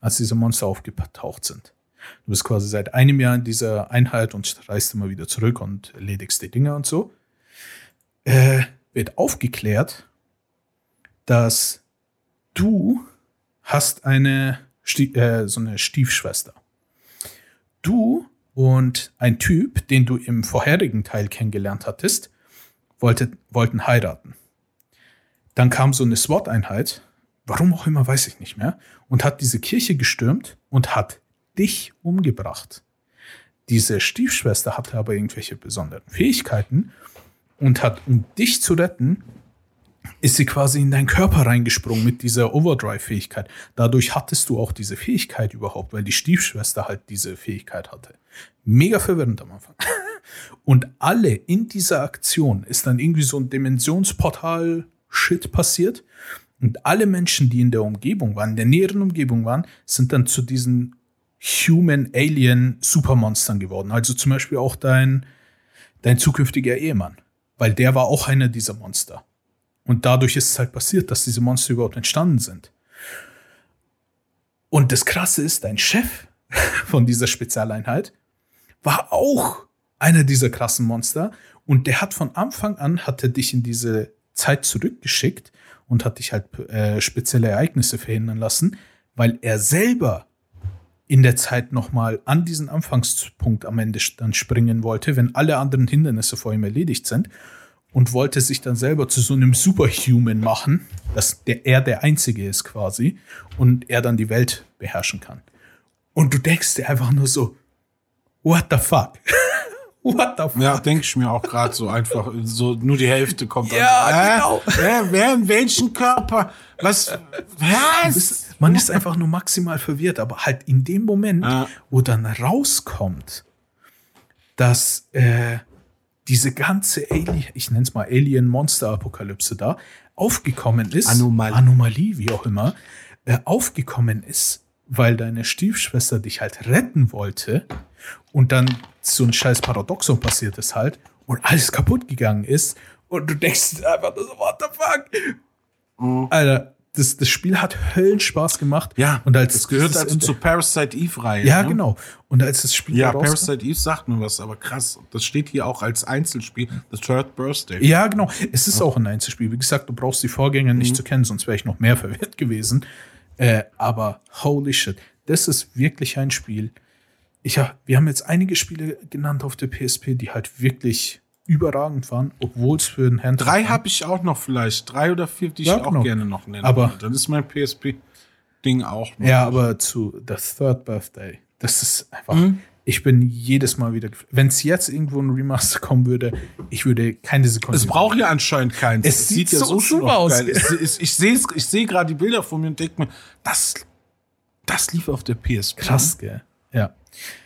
als diese Monster aufgetaucht sind. Du bist quasi seit einem Jahr in dieser Einheit und reist immer wieder zurück und erledigst die Dinge und so. Äh, wird aufgeklärt, dass du hast eine Stie äh, so eine Stiefschwester. Du und ein Typ, den du im vorherigen Teil kennengelernt hattest, wollte, wollten heiraten. Dann kam so eine SWAT-Einheit, warum auch immer, weiß ich nicht mehr, und hat diese Kirche gestürmt und hat dich umgebracht. Diese Stiefschwester hatte aber irgendwelche besonderen Fähigkeiten und hat, um dich zu retten, ist sie quasi in deinen Körper reingesprungen mit dieser Overdrive-Fähigkeit. Dadurch hattest du auch diese Fähigkeit überhaupt, weil die Stiefschwester halt diese Fähigkeit hatte. Mega verwirrend am Anfang. Und alle in dieser Aktion ist dann irgendwie so ein Dimensionsportal-Shit passiert. Und alle Menschen, die in der Umgebung waren, in der näheren Umgebung waren, sind dann zu diesen Human-Alien-Supermonstern geworden. Also zum Beispiel auch dein, dein zukünftiger Ehemann. Weil der war auch einer dieser Monster. Und dadurch ist es halt passiert, dass diese Monster überhaupt entstanden sind. Und das Krasse ist, dein Chef von dieser Spezialeinheit war auch einer dieser krassen Monster. Und der hat von Anfang an, hat er dich in diese Zeit zurückgeschickt und hat dich halt äh, spezielle Ereignisse verhindern lassen, weil er selber in der Zeit nochmal an diesen Anfangspunkt am Ende dann springen wollte, wenn alle anderen Hindernisse vor ihm erledigt sind und wollte sich dann selber zu so einem Superhuman machen, dass der, er der Einzige ist quasi und er dann die Welt beherrschen kann. Und du denkst dir einfach nur so, what the fuck? What the fuck? Ja, denke ich mir auch gerade so einfach, so nur die Hälfte kommt. Ja, an. genau. Äh, wer in welchen Körper? Was? Was? Man ist einfach nur maximal verwirrt, aber halt in dem Moment, ja. wo dann rauskommt, dass äh, diese ganze Alien, ich nenne es mal Alien-Monster-Apokalypse da, aufgekommen ist. Anomalie. Anomalie, wie auch immer, äh, aufgekommen ist, weil deine Stiefschwester dich halt retten wollte und dann so ein scheiß Paradoxon passiert ist halt und alles kaputt gegangen ist und du denkst einfach nur so, what the fuck? Alter, das, das Spiel hat Höllenspaß gemacht. Ja, und als das gehört also zur Parasite Eve-Reihe. Ja, ne? genau. Und als das Spiel Ja, rauskam- Parasite Eve sagt mir was, aber krass. Das steht hier auch als Einzelspiel. The Third Birthday. Ja, genau. Es ist auch ein Einzelspiel. Wie gesagt, du brauchst die Vorgänger nicht zu kennen, sonst wäre ich noch mehr verwirrt gewesen. Äh, aber holy shit, das ist wirklich ein Spiel. Ich hab, wir haben jetzt einige Spiele genannt auf der PSP, die halt wirklich überragend waren, obwohl es für den Hand Drei habe ich auch noch vielleicht. Drei oder vier, die ich Ja, auch genau. gerne noch nenne. Aber- dann ist mein PSP-Ding auch noch. Ja, aber zu The Third Birthday, das ist einfach. Mhm. Ich bin jedes Mal wieder. Wenn es jetzt irgendwo ein Remaster kommen würde, ich würde keine Sekunde. Es braucht ja anscheinend keins. Es sieht so schon super noch aus. Es, es, ich sehe ich seh gerade die Bilder von mir und denke mir, das, das lief auf der PSP. Krass, gell? Ja.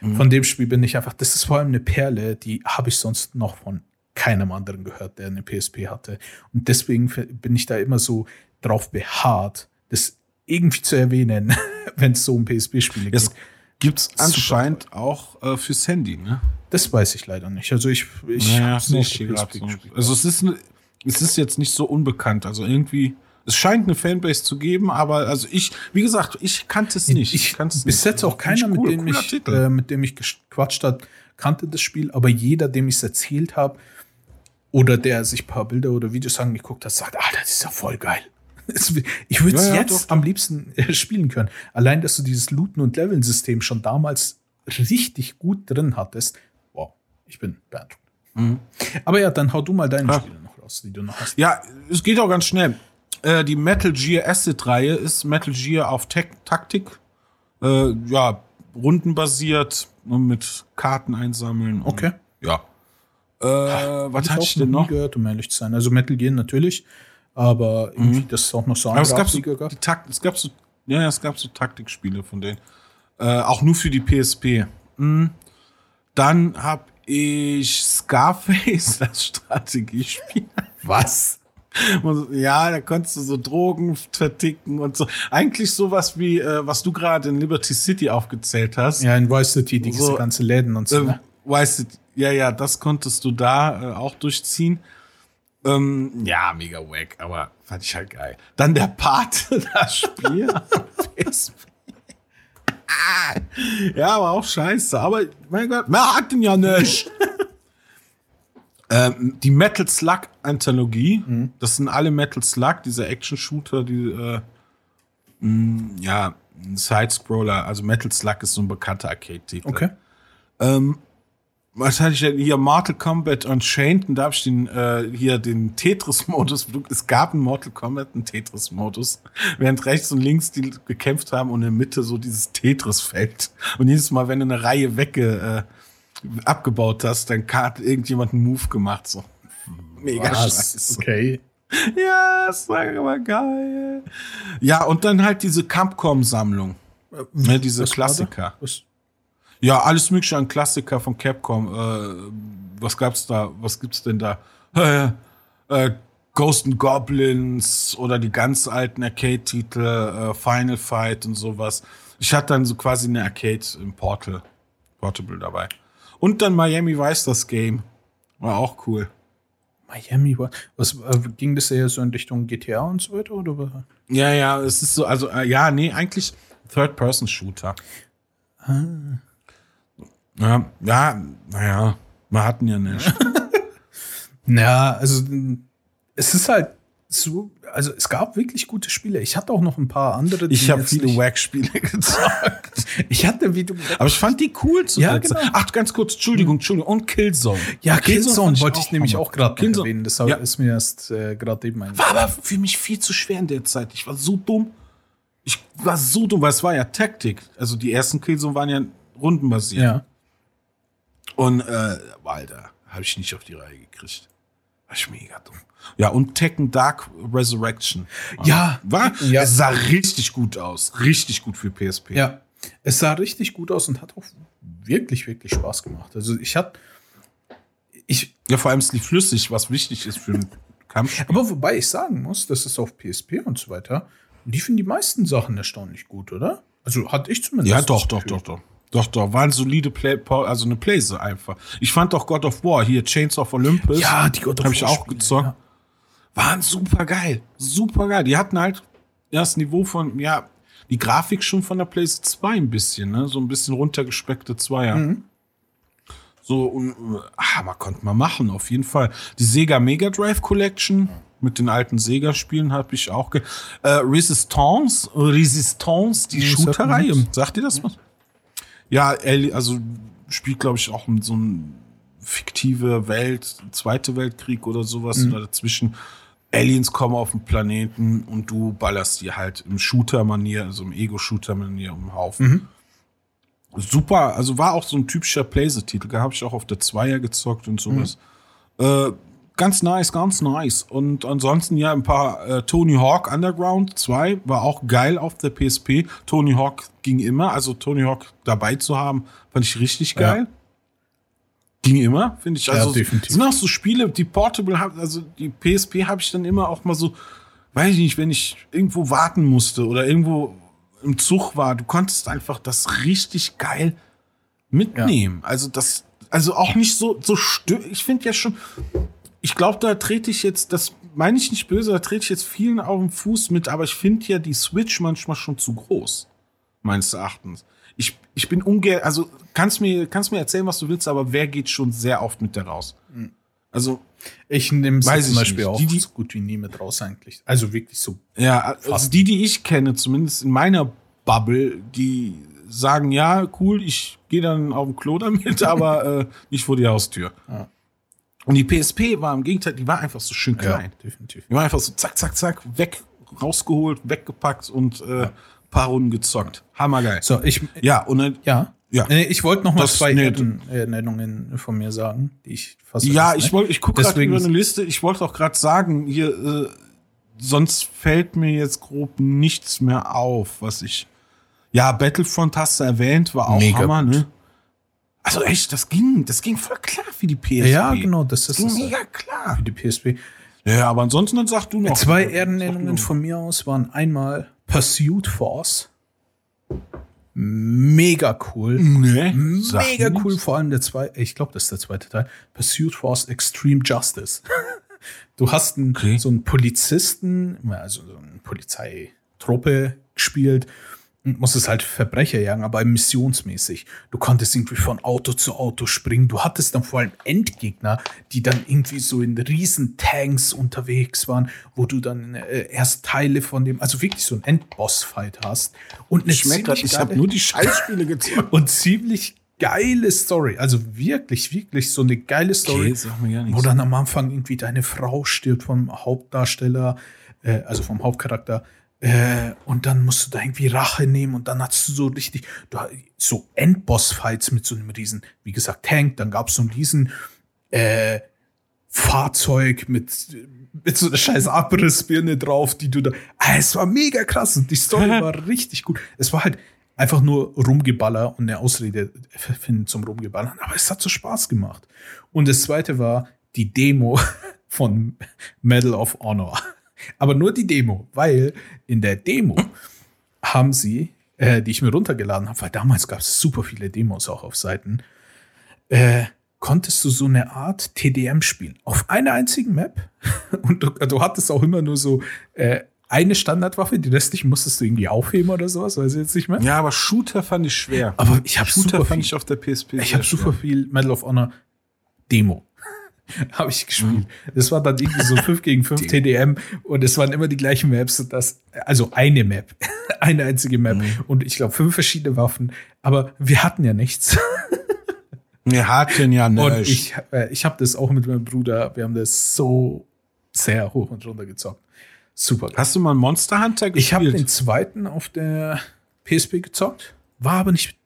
Mhm. Von dem Spiel bin ich einfach, das ist vor allem eine Perle, die habe ich sonst noch von keinem anderen gehört, der eine PSP hatte. Und deswegen bin ich da immer so drauf beharrt, das irgendwie zu erwähnen, wenn es so um PSP-Spiele geht. Es gibt's anscheinend auch äh, fürs Handy, ne? Das weiß ich leider nicht. Also ich, ich Naja, hab's ich grad PSP so. gespielt. Also es ist, ne, es ist jetzt nicht so unbekannt. Also irgendwie, es scheint eine Fanbase zu geben, aber also ich, wie gesagt, ich kannte es nicht. Ich, kannte es bis nicht. jetzt auch ich keiner, cool, mit, dem ich, äh, mit dem ich gequatscht hat, kannte das Spiel, aber jeder, dem ich es erzählt habe, oder der sich ein paar Bilder oder Videos angeguckt hat, sagt, Alter, das ist ja voll geil. Ich würde es Ja, ja, jetzt doch, doch. am liebsten äh, spielen können. Allein, dass du dieses Looten- und Leveln-System schon damals richtig gut drin hattest. Wow, ich bin beeindruckt. Aber ja, dann hau du mal deine Mhm. Ja. Spiele noch raus, die du noch hast. Ja, es geht auch ganz schnell. Äh, die Metal Gear Acid-Reihe ist Metal Gear auf Tek Taktik. Äh, ja, rundenbasiert und mit Karten einsammeln. und- Okay. Ja. Äh, was hatte ich denn nie noch? gehört, um ehrlich zu sein. Also Metal Gear natürlich, aber irgendwie, dass es auch noch so Mhm. Aber es gab so, gab. die Takt, es gab so, ja, es gab so Taktikspiele von denen. Äh, auch nur für die PSP. Mhm. Dann habe ich Scarface, das Strategiespiel. Was? Ja, da konntest du so Drogen verticken und so. Eigentlich sowas wie, äh, was du gerade in Liberty City aufgezählt hast. Ja, in Vice City, diese So, ganze Läden und so. Ähm, ne? weißt du, ja, ja, das konntest du da äh, auch durchziehen. Ähm, ja, mega wack, aber fand ich halt geil. Dann der Part, das Spiel. Ah, ja, aber auch scheiße. Aber mein Gott, mehr hat denn ja nicht. ähm, die Metal Slug Anthologie, das sind alle Metal Slug, diese Action-Shooter, die äh, mh, ja, ein Side-Scroller, also Metal Slug ist so ein bekannter Arcade-Titel. Okay. Was hatte ich denn hier? Mortal Kombat Unchained und da habe ich den, äh, hier den Tetris-Modus. Es gab in Mortal Kombat einen Tetris-Modus, während rechts und links die gekämpft haben und in der Mitte so dieses Tetris-Feld. Und jedes Mal, wenn du eine Reihe wegge, äh, abgebaut hast, dann hat irgendjemand einen Move gemacht. So. Mega scheiße. Okay. Ja, das war aber geil. Ja, und dann halt diese Capcom-Sammlung. Ne, diese Was war Klassiker. Was? Ja, alles mögliche an Klassiker von Capcom. Äh, was gab's da? Was gibt's denn da? Äh, äh, Ghost and Goblins oder die ganz alten Arcade-Titel, äh, Final Fight und sowas. Ich hatte dann so quasi eine Arcade im Portal, Portable dabei. Und dann Miami Vice das Game. War auch cool. Miami war. Was äh, ging das eher so in Richtung GTA und so weiter? Oder? was? Ja, ja, es ist so, also, äh, ja, nee, eigentlich Third-Person-Shooter. Ja, ja, naja, wir hatten ja nicht. Ja, also es ist halt so, also es gab wirklich gute Spiele. Ich hatte auch noch ein paar andere. die Ich habe viele Wack-Spiele gezockt. Ich hatte, wie du Aber ich fand die cool zu Ja, genau. Ach, ganz kurz, Entschuldigung, Entschuldigung. Und Killzone. Ja, Killzone fand wollte ich nämlich auch gerade Killzone. erwähnen. Das Ja. ist mir erst äh, gerade eben ein. War aber für mich viel zu schwer in der Zeit. Ich war so dumm. Ich war so dumm, weil es war ja Taktik. Also die ersten Killzone waren ja rundenbasiert. Ja. Und, äh, Alter, habe ich nicht auf die Reihe gekriegt. War ich mega dumm. Ja, und Tekken Dark Resurrection. Ja. War, Ja. es sah richtig gut aus. Richtig gut für PSP. Ja. Es sah richtig gut aus und hat auch wirklich, wirklich Spaß gemacht. Also ich hatte. Ich, Ja, vor allem ist die flüssig, was wichtig ist für einen Kampf. Aber wobei ich sagen muss, dass es auf PSP und so weiter, liefen die meisten Sachen erstaunlich gut, oder? Also hatte ich zumindest. Ja, doch, doch, doch, doch. Doch, doch, waren solide Play, also eine Playse einfach. Ich fand doch God of War, hier Chains of Olympus. Ja, die God of Habe ich War auch Spiele, gezockt. ja. Waren super geil. Super geil. Die hatten halt das Niveau von, ja, die Grafik schon von der PlayStation 2 ein bisschen, ne? So ein bisschen runtergespeckte Zweier. Mhm. So, und, ah, man konnte mal machen, auf jeden Fall. Die Sega Mega Drive Collection mit den alten Sega-Spielen habe ich auch ge äh, Resistance, Resistance, die mir Shooter-Reihe. Sagt ihr das was? Ja, also spielt, glaube ich, auch in so ein fiktive Welt, Zweite Weltkrieg oder sowas oder dazwischen. Aliens kommen auf den Planeten und du ballerst die halt im Shooter-Manier, also im Ego-Shooter-Manier um den Haufen. Super, also war auch so ein typischer Playset-Titel. Da habe ich auch auf der Zweier gezockt und sowas. Äh, ganz nice, ganz nice. Und ansonsten ja ein paar äh, Tony Hawk Underground 2 war auch geil auf der PSP. Tony Hawk ging immer, also Tony Hawk dabei zu haben, fand ich richtig geil. Ja. Ging immer, finde ich. Ja, Also definitiv. sind auch so Spiele, die Portable hab, also die PSP habe ich dann immer auch mal so, weiß ich nicht, wenn ich irgendwo warten musste oder irgendwo im Zug war, du konntest einfach das richtig geil mitnehmen. Also das, also auch nicht so, so stö Ich finde ja schon, ich glaube, da trete ich jetzt, das meine ich nicht böse, da trete ich jetzt vielen auf den Fuß mit, aber ich finde ja die Switch manchmal schon zu groß. Meines Erachtens. Ich, ich bin ungern, also kannst mir, kannst mir erzählen, was du willst, aber wer geht schon sehr oft mit der raus? Also, Ich nehme zum Beispiel nicht. auch Die, die- so gut wie nie mit raus eigentlich. Also wirklich so. Ja, also die, die ich kenne, zumindest in meiner Bubble, die sagen, ja, cool, ich gehe dann auf den Klo damit, aber äh, nicht vor die Haustür. Und die PSP war im Gegenteil, die war einfach so schön klein. definitiv. Die war einfach so zack, zack, zack, weg, rausgeholt, weggepackt und äh, paar Runden gezockt. Hammergeil. So, ich. Ja, und dann, Ja. Ja. Ich wollte noch mal Das- zwei Ernennungen von mir sagen, die ich fast ja, ich hab. wollte, ich gucke gerade über eine Liste. Ich wollte auch gerade sagen, hier, äh, sonst fällt mir jetzt grob nichts mehr auf, was ich. Ja, Battlefront hast du erwähnt, war auch Mega Hammer, ne? Also echt, das ging, das ging voll klar für die PSP. Ja, genau, das Das ist ging mega klar. Für die PSP. Ja, aber ansonsten dann sag du noch. Zwei noch. von mir aus waren einmal Pursuit Force. Mega cool. Nee, Mega cool, vor allem der zweite, ich glaube, das ist der zweite Teil. Pursuit Force Extreme Justice. du hast einen, Okay. so einen Polizisten, also so eine Polizeitruppe gespielt und musstest halt Verbrecher jagen, aber missionsmäßig. Du konntest irgendwie von Auto zu Auto springen. Du hattest dann vor allem Endgegner, die dann irgendwie so in riesen Tanks unterwegs waren, wo du dann äh, erst Teile von dem, also wirklich so ein Endboss-Fight hast. Und eine Schmeckt ziemlich ich habe nur die Scheißspiele gezockt. und ziemlich geile Story. Also wirklich, wirklich so eine geile Story. sag mir gar nichts. wo dann am Anfang irgendwie deine Frau stirbt vom Hauptdarsteller, äh, also vom Hauptcharakter. Äh, und dann musst du da irgendwie Rache nehmen und dann hast du so richtig, du, so Endboss-Fights mit so einem riesen, wie gesagt, Tank, dann gab es so einen riesen äh, Fahrzeug mit, mit so einer scheiß Abrissbirne drauf, die du da. Ah, es war mega krass und die Story war richtig gut. Es war halt einfach nur Rumgeballer und eine Ausrede finden zum Rumgeballern, aber es hat so Spaß gemacht. Und das zweite war die Demo von Medal of Honor. Aber nur die Demo, weil in der Demo haben sie, äh, die ich mir runtergeladen habe, weil damals gab es super viele Demos auch auf Seiten, äh, konntest du so eine Art TDM spielen. Auf einer einzigen Map. Und du, du hattest auch immer nur so äh, eine Standardwaffe, die restlichen musstest du irgendwie aufheben oder sowas, weiß ich jetzt nicht mehr. Ja, aber Shooter fand ich schwer. Aber ich habe Shooter super fand viel, ich auf der PSP. ich habe super viel Medal of Honor Demo. habe ich gespielt. Das war dann irgendwie so 5 gegen 5 TDM und es waren immer die gleichen Maps. Und das, also eine Map, eine einzige Map und ich glaube fünf verschiedene Waffen. Aber wir hatten ja nichts. Wir hatten ja Und nicht. ich, äh, ich habe das auch mit meinem Bruder. Wir haben das so sehr hoch und runter gezockt. Super. Hast du mal Monster Hunter gespielt? Ich habe den zweiten auf der PSP gezockt. War aber nicht,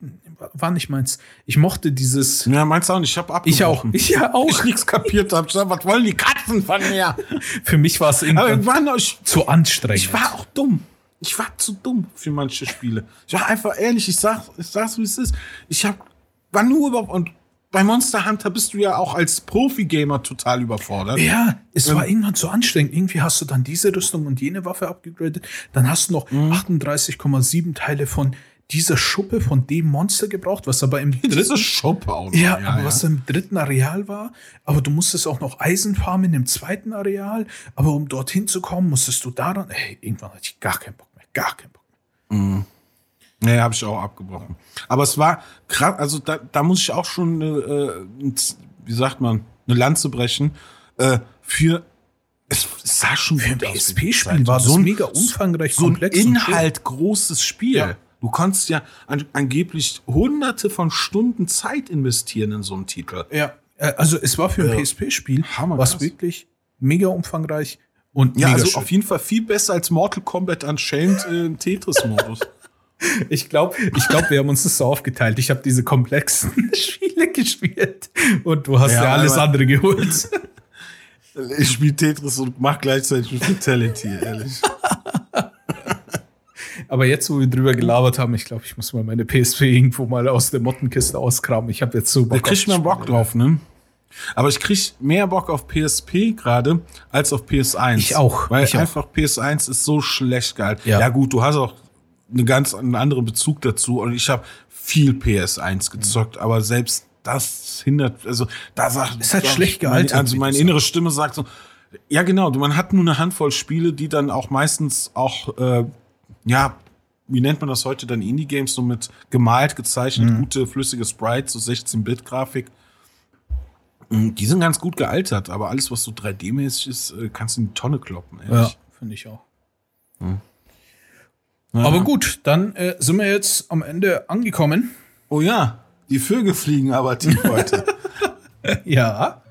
war nicht meins. Ich mochte dieses. Ja, meinst du auch nicht? Ich habe Ich auch. abgebrochen. Ich ja auch. Ich nichts kapiert habe. Was wollen die Katzen von mir? Für mich war es irgendwann ich, zu anstrengend. ich war auch dumm. Ich war zu dumm für manche Spiele. Ich war einfach ehrlich, ich sag, ich sag's, wie es ist. Ich hab, war nur über, und bei Monster Hunter bist du ja auch als Profi-Gamer total überfordert. Ja, es war irgendwann so anstrengend. Irgendwie hast du dann diese Rüstung und jene Waffe abgegradet. Dann hast du noch 38,7 Teile von dieser Schuppe von dem Monster gebraucht, was aber im Diese Schuppe auch noch. ja, aber was im dritten Areal war, aber du musstest auch noch Eisen farmen im zweiten Areal, aber um dorthin zu kommen, musstest du daran, ey, irgendwann hatte ich gar keinen Bock mehr, gar keinen Bock mehr. Nee, habe ich auch abgebrochen. Aber es war krass, also da, da muss ich auch schon, äh, Z- wie sagt man, eine Lanze brechen. Äh, für es, sah schon Für ein PSP-Spiel war das so ein, mega umfangreich, so ein. Inhalt großes Spiel. Ja. Du konntest ja an, angeblich hunderte von Stunden Zeit investieren in so einen Titel. Ja, äh, also es war für ein Ja. PSP-Spiel, was wirklich mega umfangreich und Ja, mega also schön. auf jeden Fall viel besser als Mortal Kombat Unchained äh, im Tetris-Modus. Ich glaube, ich glaub, wir haben uns das so aufgeteilt. Ich habe diese komplexen Spiele gespielt und du hast ja, Ja, alles andere geholt. ich spiele Tetris und mach gleichzeitig Fatality, ehrlich. Aber jetzt, wo wir drüber gelabert haben, ich glaube, ich muss mal meine PSP irgendwo mal aus der Mottenkiste auskramen. Ich habe jetzt so Da Bock. auf man die Bock drauf, ne? Aber ich krieg mehr Bock auf PSP gerade als auf PS1. Ich auch, Weil ich auch. einfach PS1 ist so schlecht geil. Ja. Ja. gut, du hast auch einen ganz einen anderen Bezug dazu und ich habe viel PS1 gezockt, aber selbst das hindert, also da sagt Ist halt sagt schlecht meine- gealtert, Also meine innere Stimme sagt so, ja genau, man hat nur eine Handvoll Spiele, die dann auch meistens auch äh, ja wie nennt man das heute dann Indie-Games, so mit gemalt, gezeichnet, Mhm. gute, flüssige Sprites, so 16-Bit-Grafik. Mm, Die sind ganz gut gealtert, aber alles, was so 3D-mäßig ist, äh, kannst du in die Tonne kloppen. Ja, Ehrlich. finde ich auch. Ja. Aber gut, dann äh, sind wir jetzt am Ende angekommen. Oh ja, die Vögel fliegen aber tief heute. Ja.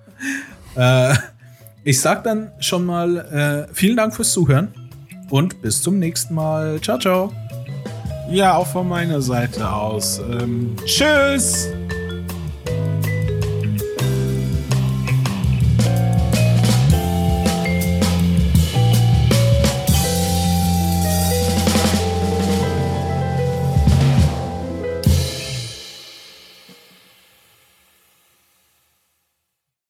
Äh, ich sag dann schon mal äh, vielen Dank fürs Zuhören und bis zum nächsten Mal. Ciao, ciao. ja, auch von meiner Seite aus. Ähm, tschüss!